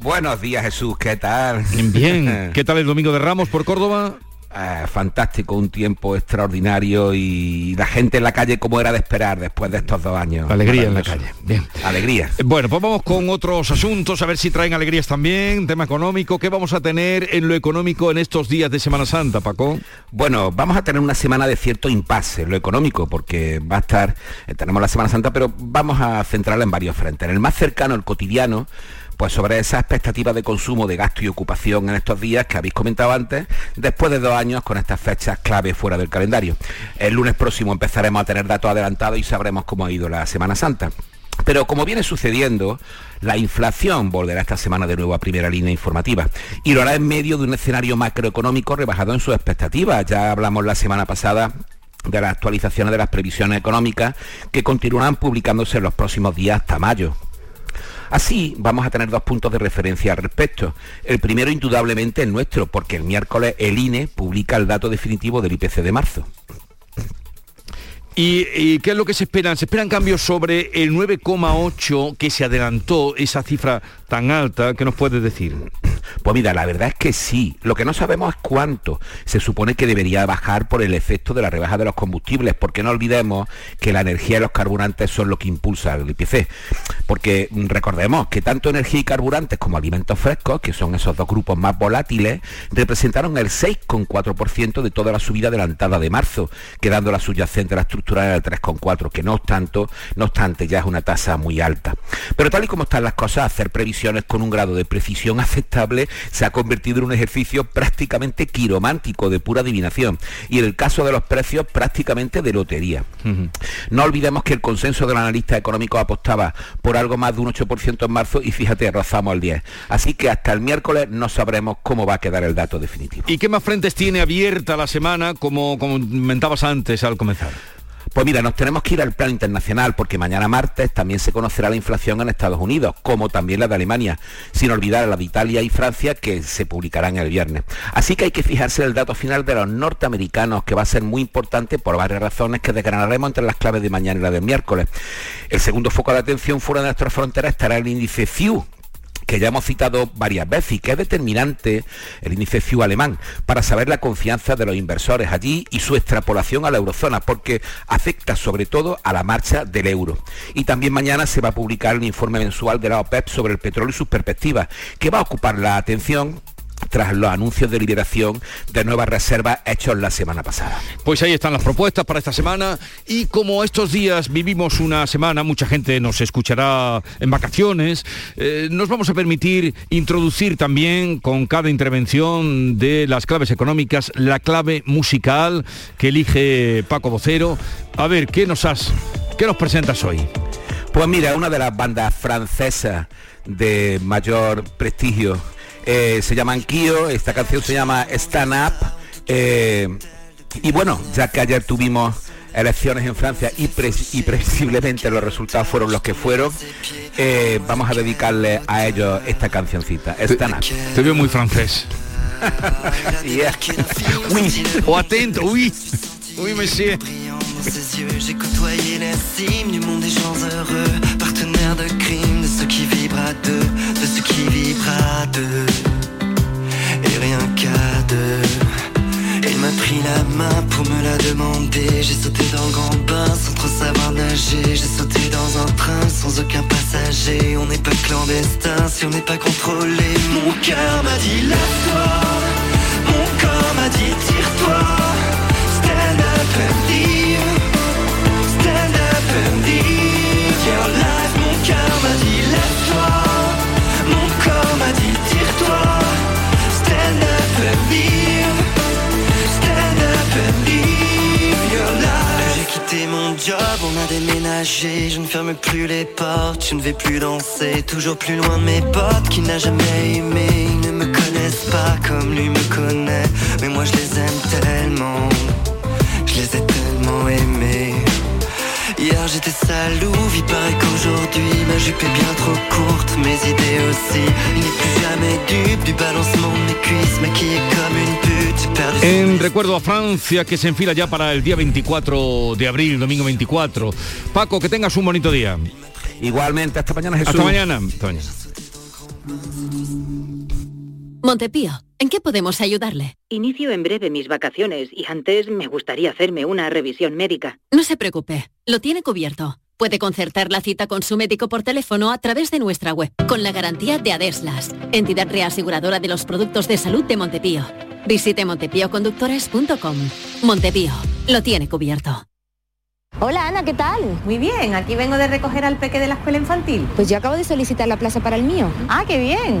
Buenos días Jesús, ¿qué tal? Bien, ¿qué tal el Domingo de Ramos por Córdoba? Eh, fantástico, un tiempo extraordinario y la gente en la calle como era de esperar después de estos dos años. Alegría en la calle. Bien. Alegría. Bueno, pues vamos con otros asuntos, a ver si traen alegrías también, tema económico. ¿Qué vamos a tener en lo económico en estos días de Semana Santa, Paco? Bueno, vamos a tener una semana de cierto impasse en lo económico, porque va a estar, eh, tenemos la Semana Santa, pero vamos a centrarla en varios frentes. En el más cercano, el cotidiano, pues sobre esa expectativa de consumo, de gasto y ocupación en estos días que habéis comentado antes, después de dos años con estas fechas clave fuera del calendario. El lunes próximo empezaremos a tener datos adelantados y sabremos cómo ha ido la Semana Santa. Pero como viene sucediendo, la inflación volverá esta semana de nuevo a primera línea informativa y lo hará en medio de un escenario macroeconómico rebajado en sus expectativas. Ya hablamos la semana pasada de las actualizaciones de las previsiones económicas que continuarán publicándose en los próximos días hasta mayo. Así vamos a tener dos puntos de referencia al respecto. El primero indudablemente es nuestro, porque el miércoles el INE publica el dato definitivo del IPC de marzo. ¿Y, qué es lo que se esperan? ¿Se esperan cambios sobre el 9,8 que se adelantó, esa cifra tan alta? ¿Qué nos puedes decir? Pues mira, la verdad es que sí. Lo que no sabemos es cuánto. Se supone que debería bajar por el efecto de la rebaja de los combustibles, porque no olvidemos que la energía y los carburantes son lo que impulsa el IPC. Porque recordemos que tanto energía y carburantes como alimentos frescos, que son esos dos grupos más volátiles, representaron el 6,4% de toda la subida adelantada de marzo, quedando la subyacente a la estructura del 3,4%, que no obstante, no obstante ya es una tasa muy alta. Pero tal y como están las cosas, hacer previsiones con un grado de precisión aceptable se ha convertido en un ejercicio prácticamente quiromántico de pura adivinación y en el caso de los precios prácticamente de lotería. No olvidemos que el consenso de los analistas económicos apostaba por algo más de un 8% en marzo y fíjate, rozamos el 10. Así que hasta el miércoles no sabremos cómo va a quedar el dato definitivo. ¿Y qué más frentes tiene abierta la semana como comentabas antes al comenzar? Pues mira, nos tenemos que ir al plano internacional porque mañana martes también se conocerá la inflación en Estados Unidos, como también la de Alemania, sin olvidar la de Italia y Francia que se publicarán el viernes. Así que hay que fijarse en el dato final de los norteamericanos, que va a ser muy importante por varias razones que desgranaremos entre las claves de mañana y la del miércoles. El segundo foco de atención fuera de nuestras fronteras estará el índice FIU, que ya hemos citado varias veces y que es determinante el índice FIU alemán para saber la confianza de los inversores allí y su extrapolación a la eurozona, porque afecta sobre todo a la marcha del euro. Y también mañana se va a publicar el informe mensual de la OPEP sobre el petróleo y sus perspectivas, que va a ocupar la atención tras los anuncios de liberación de nuevas reservas hechos la semana pasada. Pues ahí están las propuestas para esta semana y como estos días vivimos una semana, mucha gente nos escuchará en vacaciones, eh, nos vamos a permitir introducir también con cada intervención de las claves económicas la clave musical que elige Paco Vocero. A ver, ¿qué nos has, qué nos presentas hoy? Pues mira, una de las bandas francesas de mayor prestigio eh, se llama Kio, esta canción se llama Stand Up. Eh, y bueno, ya que ayer tuvimos elecciones en Francia y, previsiblemente los resultados fueron los que fueron, eh, vamos a dedicarle a ellos esta cancioncita, Stand Up. Te veo muy francés. yeah. o atento, uy, uy, monsieur. dans ses yeux, j'ai côtoyé la cime du monde des gens heureux, partenaire de crime, de ceux qui vibrent à deux, de ceux qui vibrent à deux, Il m'a pris la main pour me la demander. J'ai sauté dans le grand bain sans trop savoir nager. J'ai sauté dans un train sans aucun passager. On n'est pas clandestin si on n'est pas contrôlé. Mon cœur m'a dit lève-toi Mon corps m'a dit tire-toi. Stand up on a déménagé Je ne ferme plus les portes, je ne vais plus danser Toujours plus loin de mes potes qui n'a jamais aimé Ils ne me connaissent pas comme lui me connaît Mais moi je les aime tellement Je les ai tellement aimés Hier j'étais salou, il paraît qu'aujourd'hui ma jupe est bien trop courte, mes idées aussi. Il n'est plus jamais dupe du balancement de mes cuisses, maquillée comme une En recuerdo a Francia que se enfila ya para el día 24 de abril, domingo 24. Paco, que tengas un bonito día. Igualmente, hasta mañana Jesús. Hasta mañana. Hasta mañana. Montepío, ¿en qué podemos ayudarle? Inicio en breve mis vacaciones y antes me gustaría hacerme una revisión médica. No se preocupe, lo tiene cubierto. Puede concertar la cita con su médico por teléfono a través de nuestra web, con la garantía de Adeslas, entidad reaseguradora de los productos de salud de Montepío. Visite montepíoconductores.com. Montepío, lo tiene cubierto. Hola Ana, ¿qué tal? Muy bien, aquí vengo de recoger al peque de la escuela infantil. Pues yo acabo de solicitar la plaza para el mío. Ah, qué bien.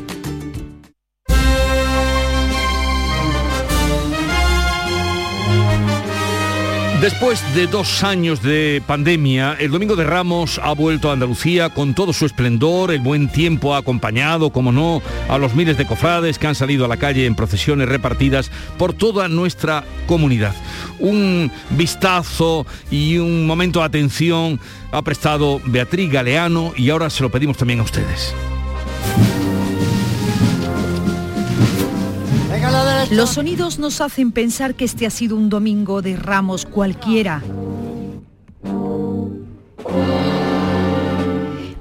Después de dos años de pandemia, el Domingo de Ramos ha vuelto a Andalucía con todo su esplendor, el buen tiempo ha acompañado, como no, a los miles de cofrades que han salido a la calle en procesiones repartidas por toda nuestra comunidad. Un vistazo y un momento de atención ha prestado Beatriz Galeano y ahora se lo pedimos también a ustedes. Los sonidos nos hacen pensar que este ha sido un domingo de ramos cualquiera.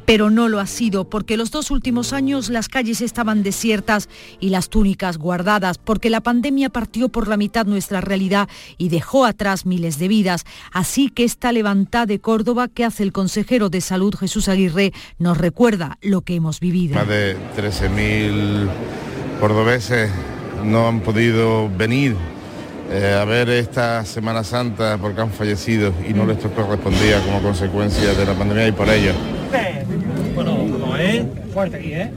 Pero no lo ha sido, porque los dos últimos años las calles estaban desiertas y las túnicas guardadas, porque la pandemia partió por la mitad nuestra realidad y dejó atrás miles de vidas. Así que esta levantada de Córdoba que hace el consejero de Salud Jesús Aguirre nos recuerda lo que hemos vivido. Más de 13.000 cordobeses no han podido venir eh, a ver esta Semana Santa porque han fallecido y no les correspondía como consecuencia de la pandemia y por ello. Bueno, no es fuerte aquí, ¿eh?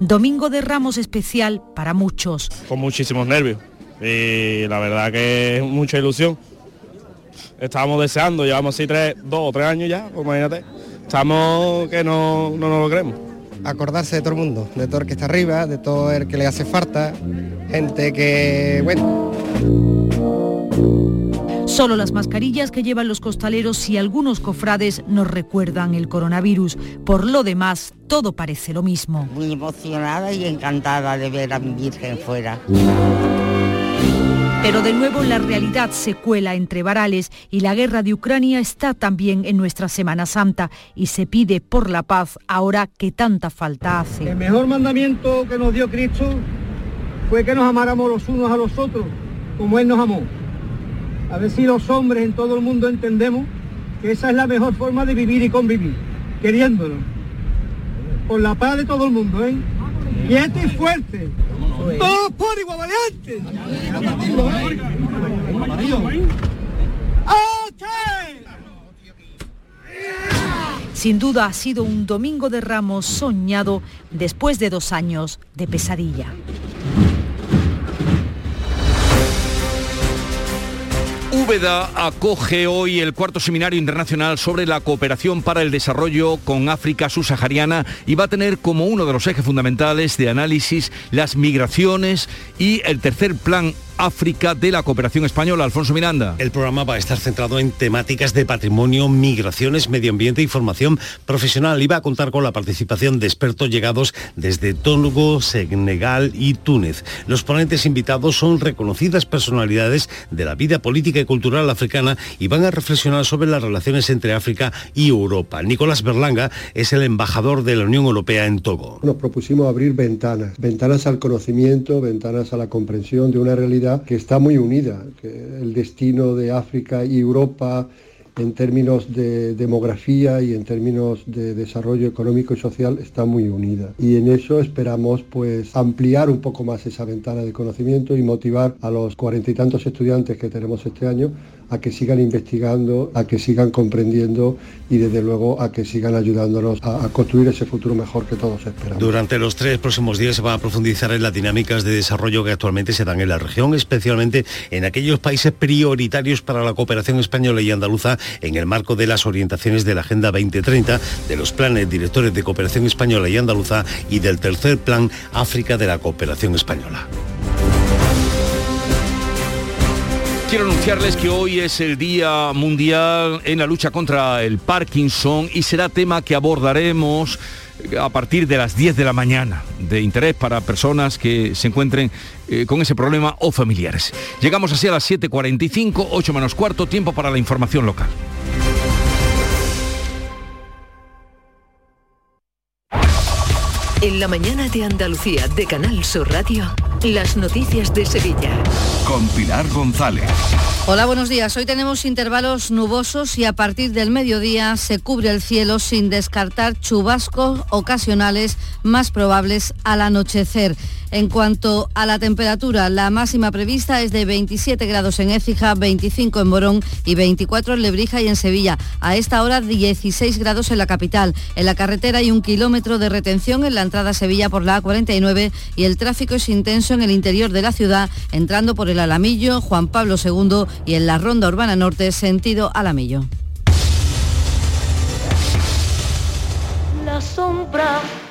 Domingo de Ramos especial para muchos. Con muchísimos nervios y la verdad que es mucha ilusión. Estábamos deseando, llevamos así tres, dos o tres años ya, pues imagínate. Estamos que no, no nos lo creemos. Acordarse de todo el mundo, de todo el que está arriba, de todo el que le hace falta, gente que, bueno, Solo las mascarillas que llevan los costaleros y algunos cofrades nos recuerdan el coronavirus. Por lo demás, todo parece lo mismo. Muy emocionada y encantada de ver a mi Virgen fuera. Pero de nuevo la realidad se cuela entre varales y la guerra de Ucrania está también en nuestra Semana Santa y se pide por la paz ahora que tanta falta hace. El mejor mandamiento que nos dio Cristo fue que nos amáramos los unos a los otros, como Él nos amó. A ver si los hombres en todo el mundo entendemos que esa es la mejor forma de vivir y convivir, queriéndonos. Por la paz de todo el mundo, ¿eh? Quieto y fuerte. Todos por igual. Sin duda ha sido un domingo de ramos soñado después de dos años de pesadilla. Úbeda acoge hoy el cuarto seminario internacional sobre la cooperación para el desarrollo con África subsahariana y va a tener como uno de los ejes fundamentales de análisis las migraciones y el tercer plan África de la cooperación española. Alfonso Miranda. El programa va a estar centrado en temáticas de patrimonio, migraciones, medio ambiente y formación profesional y va a contar con la participación de expertos llegados desde Tónugo, Senegal y Túnez. Los ponentes invitados son reconocidas personalidades de la vida política y cultural africana y van a reflexionar sobre las relaciones entre África y Europa. Nicolás Berlanga es el embajador de la Unión Europea en Togo. Nos propusimos abrir ventanas, ventanas al conocimiento, ventanas a la comprensión de una realidad que está muy unida, que el destino de África y Europa en términos de demografía y en términos de desarrollo económico y social está muy unida. Y en eso esperamos pues ampliar un poco más esa ventana de conocimiento y motivar a los cuarenta y tantos estudiantes que tenemos este año a que sigan investigando, a que sigan comprendiendo y desde luego a que sigan ayudándonos a, construir ese futuro mejor que todos esperamos. Durante los tres próximos días se va a profundizar en las dinámicas de desarrollo que actualmente se dan en la región, especialmente en aquellos países prioritarios para la cooperación española y andaluza en el marco de las orientaciones de la Agenda 2030, de los planes directores de cooperación española y andaluza y del tercer plan África de la cooperación española. Quiero anunciarles que hoy es el Día Mundial en la lucha contra el Parkinson y será tema que abordaremos a partir de las 10 de la mañana, de interés para personas que se encuentren eh, con ese problema o familiares. Llegamos así a las 7.45, 8 menos cuarto, tiempo para la información local. En la mañana de Andalucía de Canal Sur Radio, las noticias de Sevilla. Con Pilar González. Hola, buenos días. Hoy tenemos intervalos nubosos y a partir del mediodía se cubre el cielo sin descartar chubascos ocasionales más probables al anochecer. En cuanto a la temperatura, la máxima prevista es de 27 grados en Écija, 25 en Morón y 24 en Lebrija y en Sevilla. A esta hora 16 grados en la capital. En la carretera hay un kilómetro de retención en la entrada a Sevilla por la A49 y el tráfico es intenso en el interior de la ciudad, entrando por el Alamillo, Juan Pablo II y en la Ronda Urbana Norte, sentido Alamillo.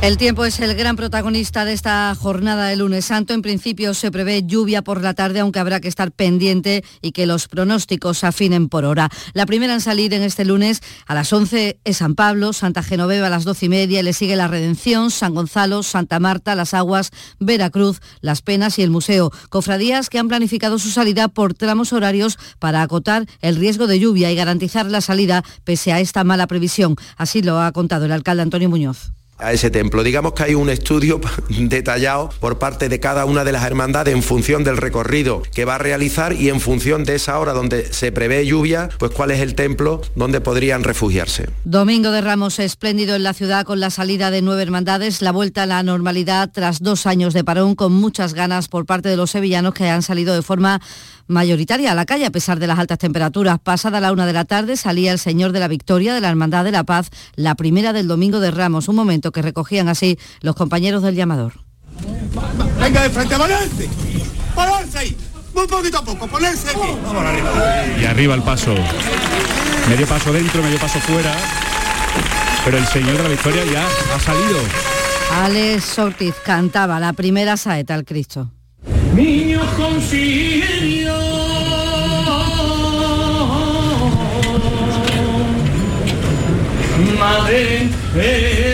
El tiempo es el gran protagonista de esta jornada de lunes santo. En principio se prevé lluvia por la tarde, aunque habrá que estar pendiente y que los pronósticos se afinen por hora. La primera en salir en este lunes a las 11 es San Pablo, Santa Genoveva a las 12 y media, le sigue la Redención, San Gonzalo, Santa Marta, Las Aguas, Veracruz, Las Penas y el Museo. Cofradías que han planificado su salida por tramos horarios para acotar el riesgo de lluvia y garantizar la salida pese a esta mala previsión. Así lo ha contado el alcalde Antonio Muñoz a ese templo. Digamos que hay un estudio detallado por parte de cada una de las hermandades en función del recorrido que va a realizar y en función de esa hora donde se prevé lluvia, pues cuál es el templo donde podrían refugiarse. Domingo de Ramos espléndido en la ciudad con la salida de nueve hermandades, la vuelta a la normalidad tras dos años de parón con muchas ganas por parte de los sevillanos que han salido de forma mayoritaria a la calle a pesar de las altas temperaturas. Pasada la una de la tarde salía el Señor de la Victoria de la Hermandad de la Paz, la primera del Domingo de Ramos, un momento que recogían así los compañeros del llamador. Venga de frente, ponerse, ponerse ahí, muy poquito a poco, ponerse aquí. Vamos arriba. Y arriba el paso. Medio paso dentro, medio paso fuera. Pero el Señor de la Victoria ya ha salido. Alex Ortiz cantaba la primera saeta al Cristo. Niños con cirio, madre rezando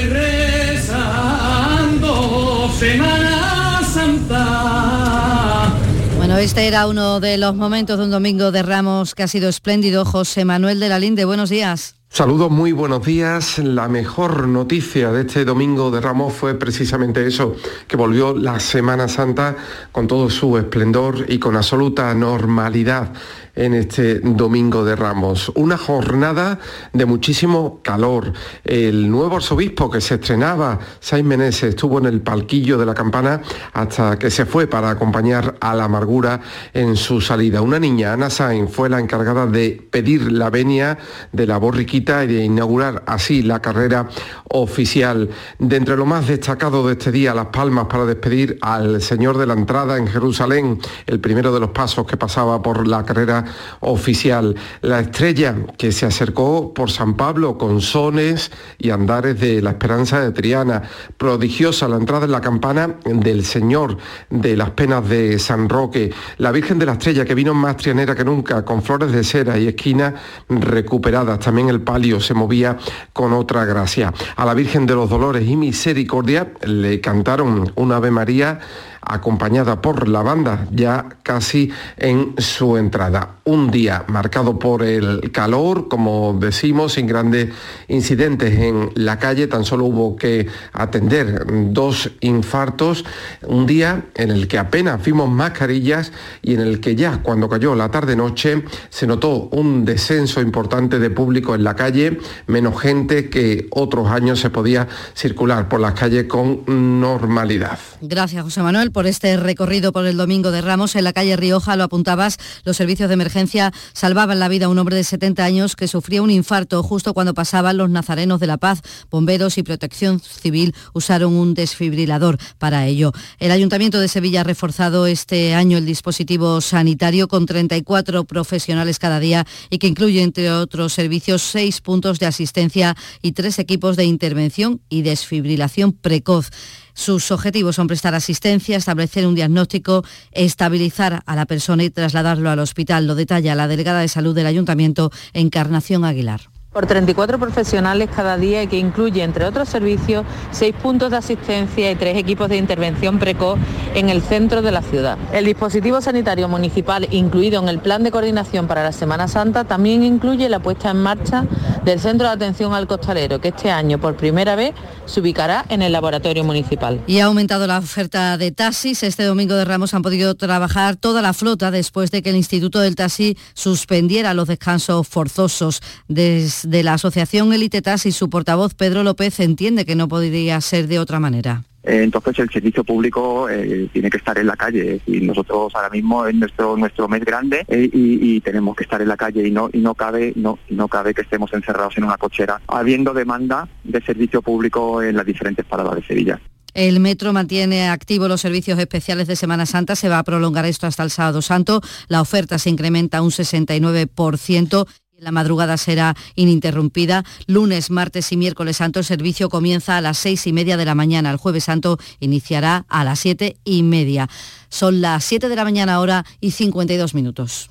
Este era uno de los momentos de un domingo de Ramos que ha sido espléndido. José Manuel de la Linde, buenos días. Saludos, muy buenos días. La mejor noticia de este domingo de Ramos fue precisamente eso, que volvió la Semana Santa con todo su esplendor y con absoluta normalidad en este Domingo de Ramos. Una jornada de muchísimo calor. El nuevo arzobispo que se estrenaba, Sainz Meneses, estuvo en el palquillo de la campana hasta que se fue para acompañar a la amargura en su salida. Una niña, Ana Sainz, fue la encargada de pedir la venia de la borriquita y de inaugurar así la carrera oficial. De entre lo más destacado de este día, Las Palmas para despedir al Señor de la Entrada en Jerusalén, el primero de los pasos que pasaba por la carrera oficial. La estrella que se acercó por San Pablo con sones y andares de la Esperanza de Triana. Prodigiosa la entrada en la campana del Señor de las Penas de San Roque. La Virgen de la Estrella que vino más trianera que nunca, con flores de cera y esquinas recuperadas. También el palio se movía con otra gracia. A la Virgen de los Dolores y Misericordia le cantaron una Ave María acompañada por la banda ya casi en su entrada. Un día marcado por el calor, como decimos, sin grandes incidentes en la calle, tan solo hubo que atender dos infartos, un día en el que apenas vimos mascarillas y en el que ya cuando cayó la tarde-noche se notó un descenso importante de público en la calle, menos gente que otros años se podía circular por las calles con normalidad. Gracias, José Manuel por este recorrido por el Domingo de Ramos. En la calle Rioja, lo apuntabas, los servicios de emergencia salvaban la vida a un hombre de 70 años que sufría un infarto justo cuando pasaban los nazarenos de la paz. Bomberos y protección civil usaron un desfibrilador para ello. El Ayuntamiento de Sevilla ha reforzado este año el dispositivo sanitario con 34 profesionales cada día y que incluye, entre otros servicios, seis puntos de asistencia y tres equipos de intervención y desfibrilación precoz. Sus objetivos son prestar asistencia, establecer un diagnóstico, estabilizar a la persona y trasladarlo al hospital. Lo detalla la delegada de salud del Ayuntamiento, Encarnación Aguilar por 34 profesionales cada día y que incluye, entre otros servicios, seis puntos de asistencia y tres equipos de intervención precoz en el centro de la ciudad. El dispositivo sanitario municipal incluido en el plan de coordinación para la Semana Santa también incluye la puesta en marcha del Centro de Atención al Costalero, que este año por primera vez se ubicará en el laboratorio municipal. Y ha aumentado la oferta de taxis. Este domingo de Ramos han podido trabajar toda la flota después de que el Instituto del Taxi suspendiera los descansos forzosos. Desde de la Asociación Elite y su portavoz Pedro López entiende que no podría ser de otra manera. Eh, entonces el servicio público eh, tiene que estar en la calle y nosotros ahora mismo es nuestro nuestro mes grande eh, y, tenemos que estar en la calle y no y no cabe no no cabe que estemos encerrados en una cochera habiendo demanda de servicio público en las diferentes paradas de Sevilla. El metro mantiene activos los servicios especiales de Semana Santa. Se va a prolongar esto hasta el sábado santo. La oferta se incrementa un 69%. La madrugada será ininterrumpida. Lunes, martes y miércoles santo el servicio comienza a las seis y media de la mañana. El jueves santo iniciará a las siete y media. Son las siete de la mañana ahora y 52 minutos.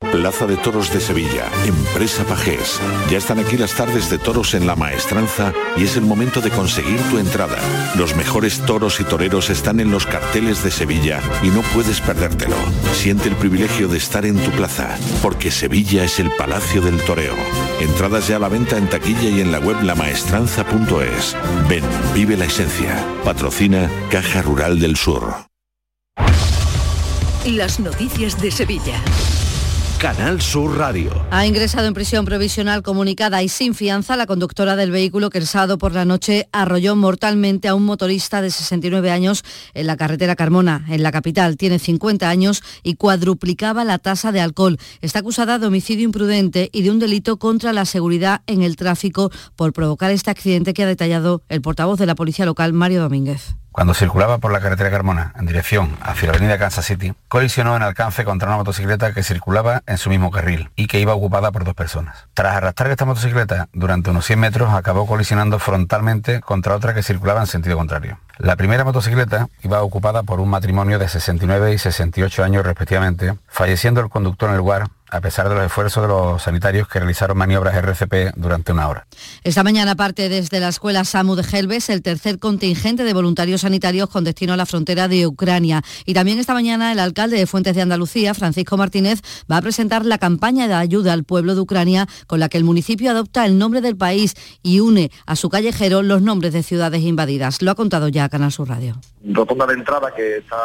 Plaza de Toros de Sevilla, Empresa Pajés. Ya están aquí las tardes de toros en la maestranza y es el momento de conseguir tu entrada. Los mejores toros y toreros están en los carteles de Sevilla y no puedes perdértelo. Siente el privilegio de estar en tu plaza, porque Sevilla es el Palacio del Toreo. Entradas ya a la venta en taquilla y en la web lamaestranza.es. Ven, vive la esencia. Patrocina Caja Rural del Sur. Las noticias de Sevilla. Canal Sur Radio. Ha ingresado en prisión provisional comunicada y sin fianza la conductora del vehículo que el sábado por la noche arrolló mortalmente a un motorista de 69 años en la carretera Carmona, en la capital. Tiene 50 años y cuadruplicaba la tasa de alcohol. Está acusada de homicidio imprudente y de un delito contra la seguridad en el tráfico por provocar este accidente que ha detallado el portavoz de la policía local, Mario Domínguez. Cuando circulaba por la carretera Carmona en dirección hacia la avenida Kansas City, colisionó en alcance contra una motocicleta que circulaba en su mismo carril y que iba ocupada por dos personas. Tras arrastrar esta motocicleta durante unos 100 metros, acabó colisionando frontalmente contra otra que circulaba en sentido contrario. La primera motocicleta iba ocupada por un matrimonio de 69 y 68 años respectivamente, falleciendo el conductor en el lugar a pesar de los esfuerzos de los sanitarios que realizaron maniobras RCP durante una hora. Esta mañana parte desde la escuela SAMU de Helves el tercer contingente de voluntarios sanitarios con destino a la frontera de Ucrania. Y también esta mañana el alcalde de Fuentes de Andalucía, Francisco Martínez, va a presentar la campaña de ayuda al pueblo de Ucrania con la que el municipio adopta el nombre del país y une a su callejero los nombres de ciudades invadidas. Lo ha contado ya Canal Sur Radio. Rotonda de entrada que está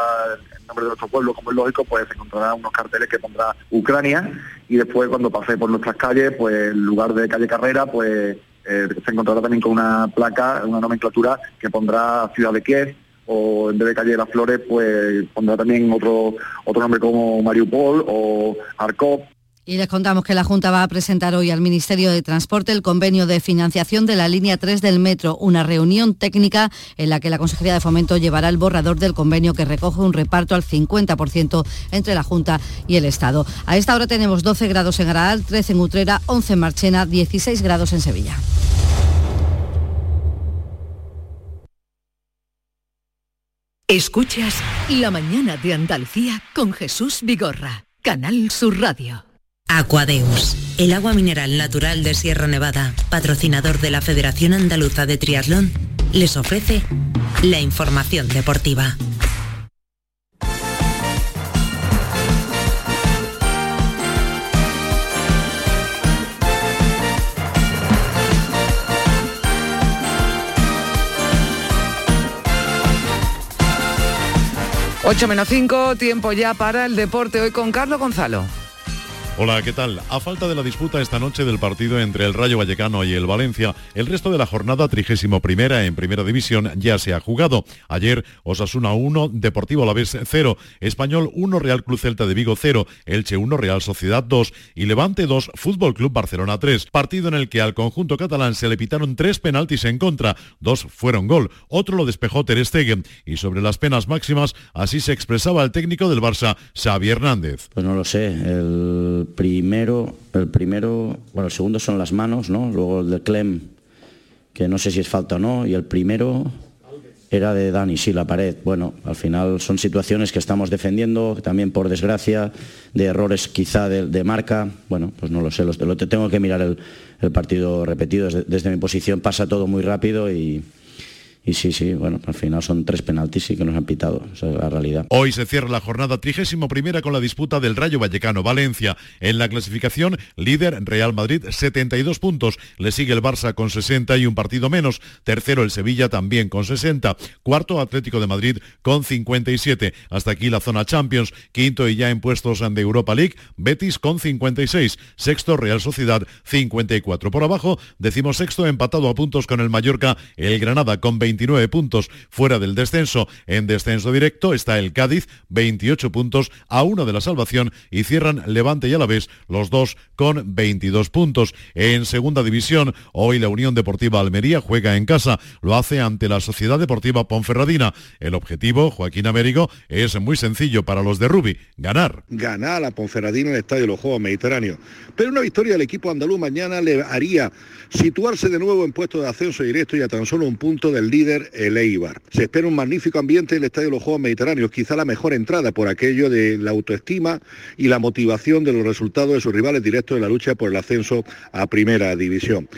nombre de nuestro pueblo, como es lógico, pues se encontrará unos carteles que pondrá Ucrania. Y después cuando pase por nuestras calles, pues en lugar de calle Carrera, pues eh, se encontrará también con una placa, una nomenclatura que pondrá Ciudad de Kiev. O en vez de calle de las Flores, pues pondrá también otro otro nombre como Mariupol o Arcop y les contamos que la Junta va a presentar hoy al Ministerio de Transporte el convenio de financiación de la línea 3 del metro, una reunión técnica en la que la Consejería de Fomento llevará el borrador del convenio que recoge un reparto al 50% entre la Junta y el Estado. A esta hora tenemos 12 grados en Araal, 13 en Utrera, 11 en Marchena, 16 grados en Sevilla. Escuchas La mañana de Andalucía con Jesús Vigorra, Canal Sur Radio. Aquadeus, el agua mineral natural de Sierra Nevada, patrocinador de la Federación Andaluza de Triatlón, les ofrece la información deportiva. Ocho menos cinco, tiempo ya para el deporte hoy con Carlos Gonzalo. Hola, ¿qué tal? A falta de la disputa esta noche del partido entre el Rayo Vallecano y el Valencia, el resto de la jornada trigésimo primera en Primera División ya se ha jugado. Ayer Osasuna 1, Deportivo Alavés 0, Español 1, Real Club Celta de Vigo 0, Elche 1, Real Sociedad 2 y Levante 2, Fútbol Club Barcelona 3. Partido en el que al conjunto catalán se le pitaron tres penaltis en contra, dos fueron gol, otro lo despejó Ter Stegen y sobre las penas máximas así se expresaba el técnico del Barça, Xavi Hernández. Pues no lo sé, el primero, el primero, bueno, el segundo son las manos, ¿no? Luego el de Clem, que no sé si es falta o no, y el primero era de Dani, sí, la pared. Bueno, al final son situaciones que estamos defendiendo, también por desgracia, de errores quizá de, marca. Bueno, pues no lo sé, lo, lo tengo que mirar el, partido repetido. Desde, desde mi posición pasa todo muy rápido y, y sí, sí, bueno, al final son tres penaltis y que nos han pitado, esa es la realidad. Hoy se cierra la jornada trigésimo primera con la disputa del Rayo Vallecano-Valencia. En la clasificación, líder Real Madrid, 72 puntos. Le sigue el Barça con 60 y un partido menos. Tercero el Sevilla también con 60. Cuarto Atlético de Madrid con 57. Hasta aquí la zona Champions. Quinto y ya en puestos de Europa League, Betis con 56. Sexto Real Sociedad 54. Por abajo, decimos sexto empatado a puntos con el Mallorca, el Granada con 20 29 puntos fuera del descenso. En descenso directo está el Cádiz, 28 puntos a uno de la salvación y cierran Levante y Alavés, los dos con 22 puntos. En segunda división, hoy la Unión Deportiva Almería juega en casa. Lo hace ante la Sociedad Deportiva Ponferradina. El objetivo, Joaquín Américo, es muy sencillo para los de Rubi, ganar. Ganar a Ponferradina en el Estadio de los Juegos Mediterráneos. Pero una victoria del equipo andaluz mañana le haría situarse de nuevo en puesto de ascenso directo y a tan solo un punto del el Eibar. Se espera un magnífico ambiente en el Estadio de los Juegos Mediterráneos, quizá la mejor entrada por aquello de la autoestima y la motivación de los resultados de sus rivales directos en la lucha por el ascenso a Primera División.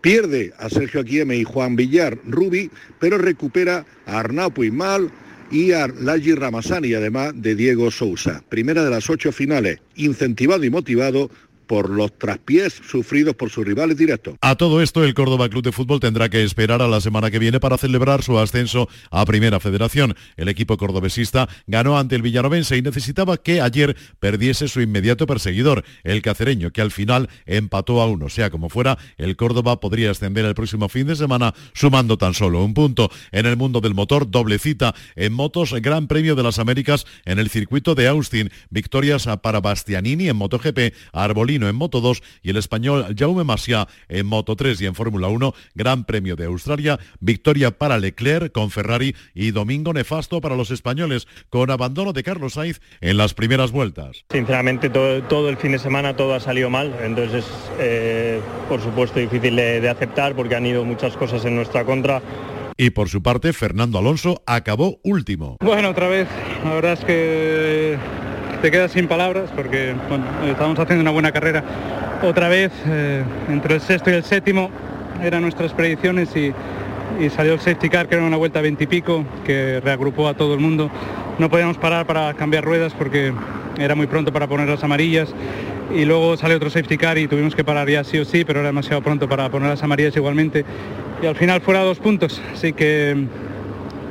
Pierde a Sergio Aquieme y Juan Villar Rubi, pero recupera a Arnau Puigmal, y a Laji Ramazani, además de Diego Sousa. Primera de las ocho finales, incentivado y motivado por los traspiés sufridos por sus rivales directos. A todo esto, el Córdoba Club de Fútbol tendrá que esperar a la semana que viene para celebrar su ascenso a Primera Federación. El equipo cordobesista ganó ante el Villanovense y necesitaba que ayer perdiese su inmediato perseguidor, el cacereño, que al final empató a uno. Sea como fuera, el Córdoba podría ascender el próximo fin de semana sumando tan solo un punto. En el mundo del motor, doble cita en motos, Gran Premio de las Américas en el circuito de Austin. Victorias para Bastianini en MotoGP, Arbolino en Moto 2 y el español Jaume Masia en Moto 3 y en Fórmula 1, Gran Premio de Australia, victoria para Leclerc con Ferrari y domingo nefasto para los españoles con abandono de Carlos Sainz en las primeras vueltas. Sinceramente todo, el fin de semana todo ha salido mal, entonces es eh, por supuesto difícil de aceptar porque han ido muchas cosas en nuestra contra y por su parte, Fernando Alonso acabó último. Bueno, otra vez, la verdad es que te quedas sin palabras porque bueno, estamos haciendo una buena carrera. Otra vez, eh, entre el sexto y el séptimo, eran nuestras predicciones y, salió el safety car, que era una vuelta 20 y pico, que reagrupó a todo el mundo. No podíamos parar para cambiar ruedas porque era muy pronto para poner las amarillas y luego sale otro safety car y tuvimos que parar ya sí o sí, pero era demasiado pronto para poner las amarillas igualmente y al final fuera dos puntos, así que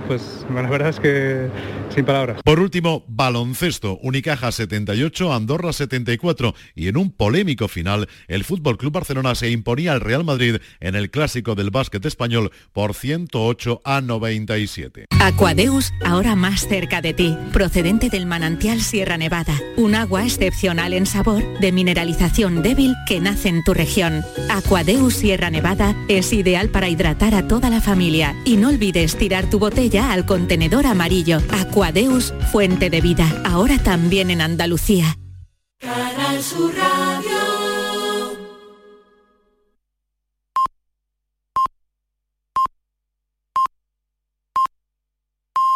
pues la verdad es que sin palabras. Por último, baloncesto, Unicaja 78, Andorra 74 y en un polémico final, el Fútbol Club Barcelona se imponía al Real Madrid en el clásico del básquet español por 108 a 97. Aquadeus, ahora más cerca de ti, procedente del manantial Sierra Nevada, un agua excepcional en sabor, de mineralización débil que nace en tu región. Aquadeus Sierra Nevada es ideal para hidratar a toda la familia y no olvides tirar tu botella al contenedor amarillo. Aquadeus, fuente de vida, ahora también en Andalucía.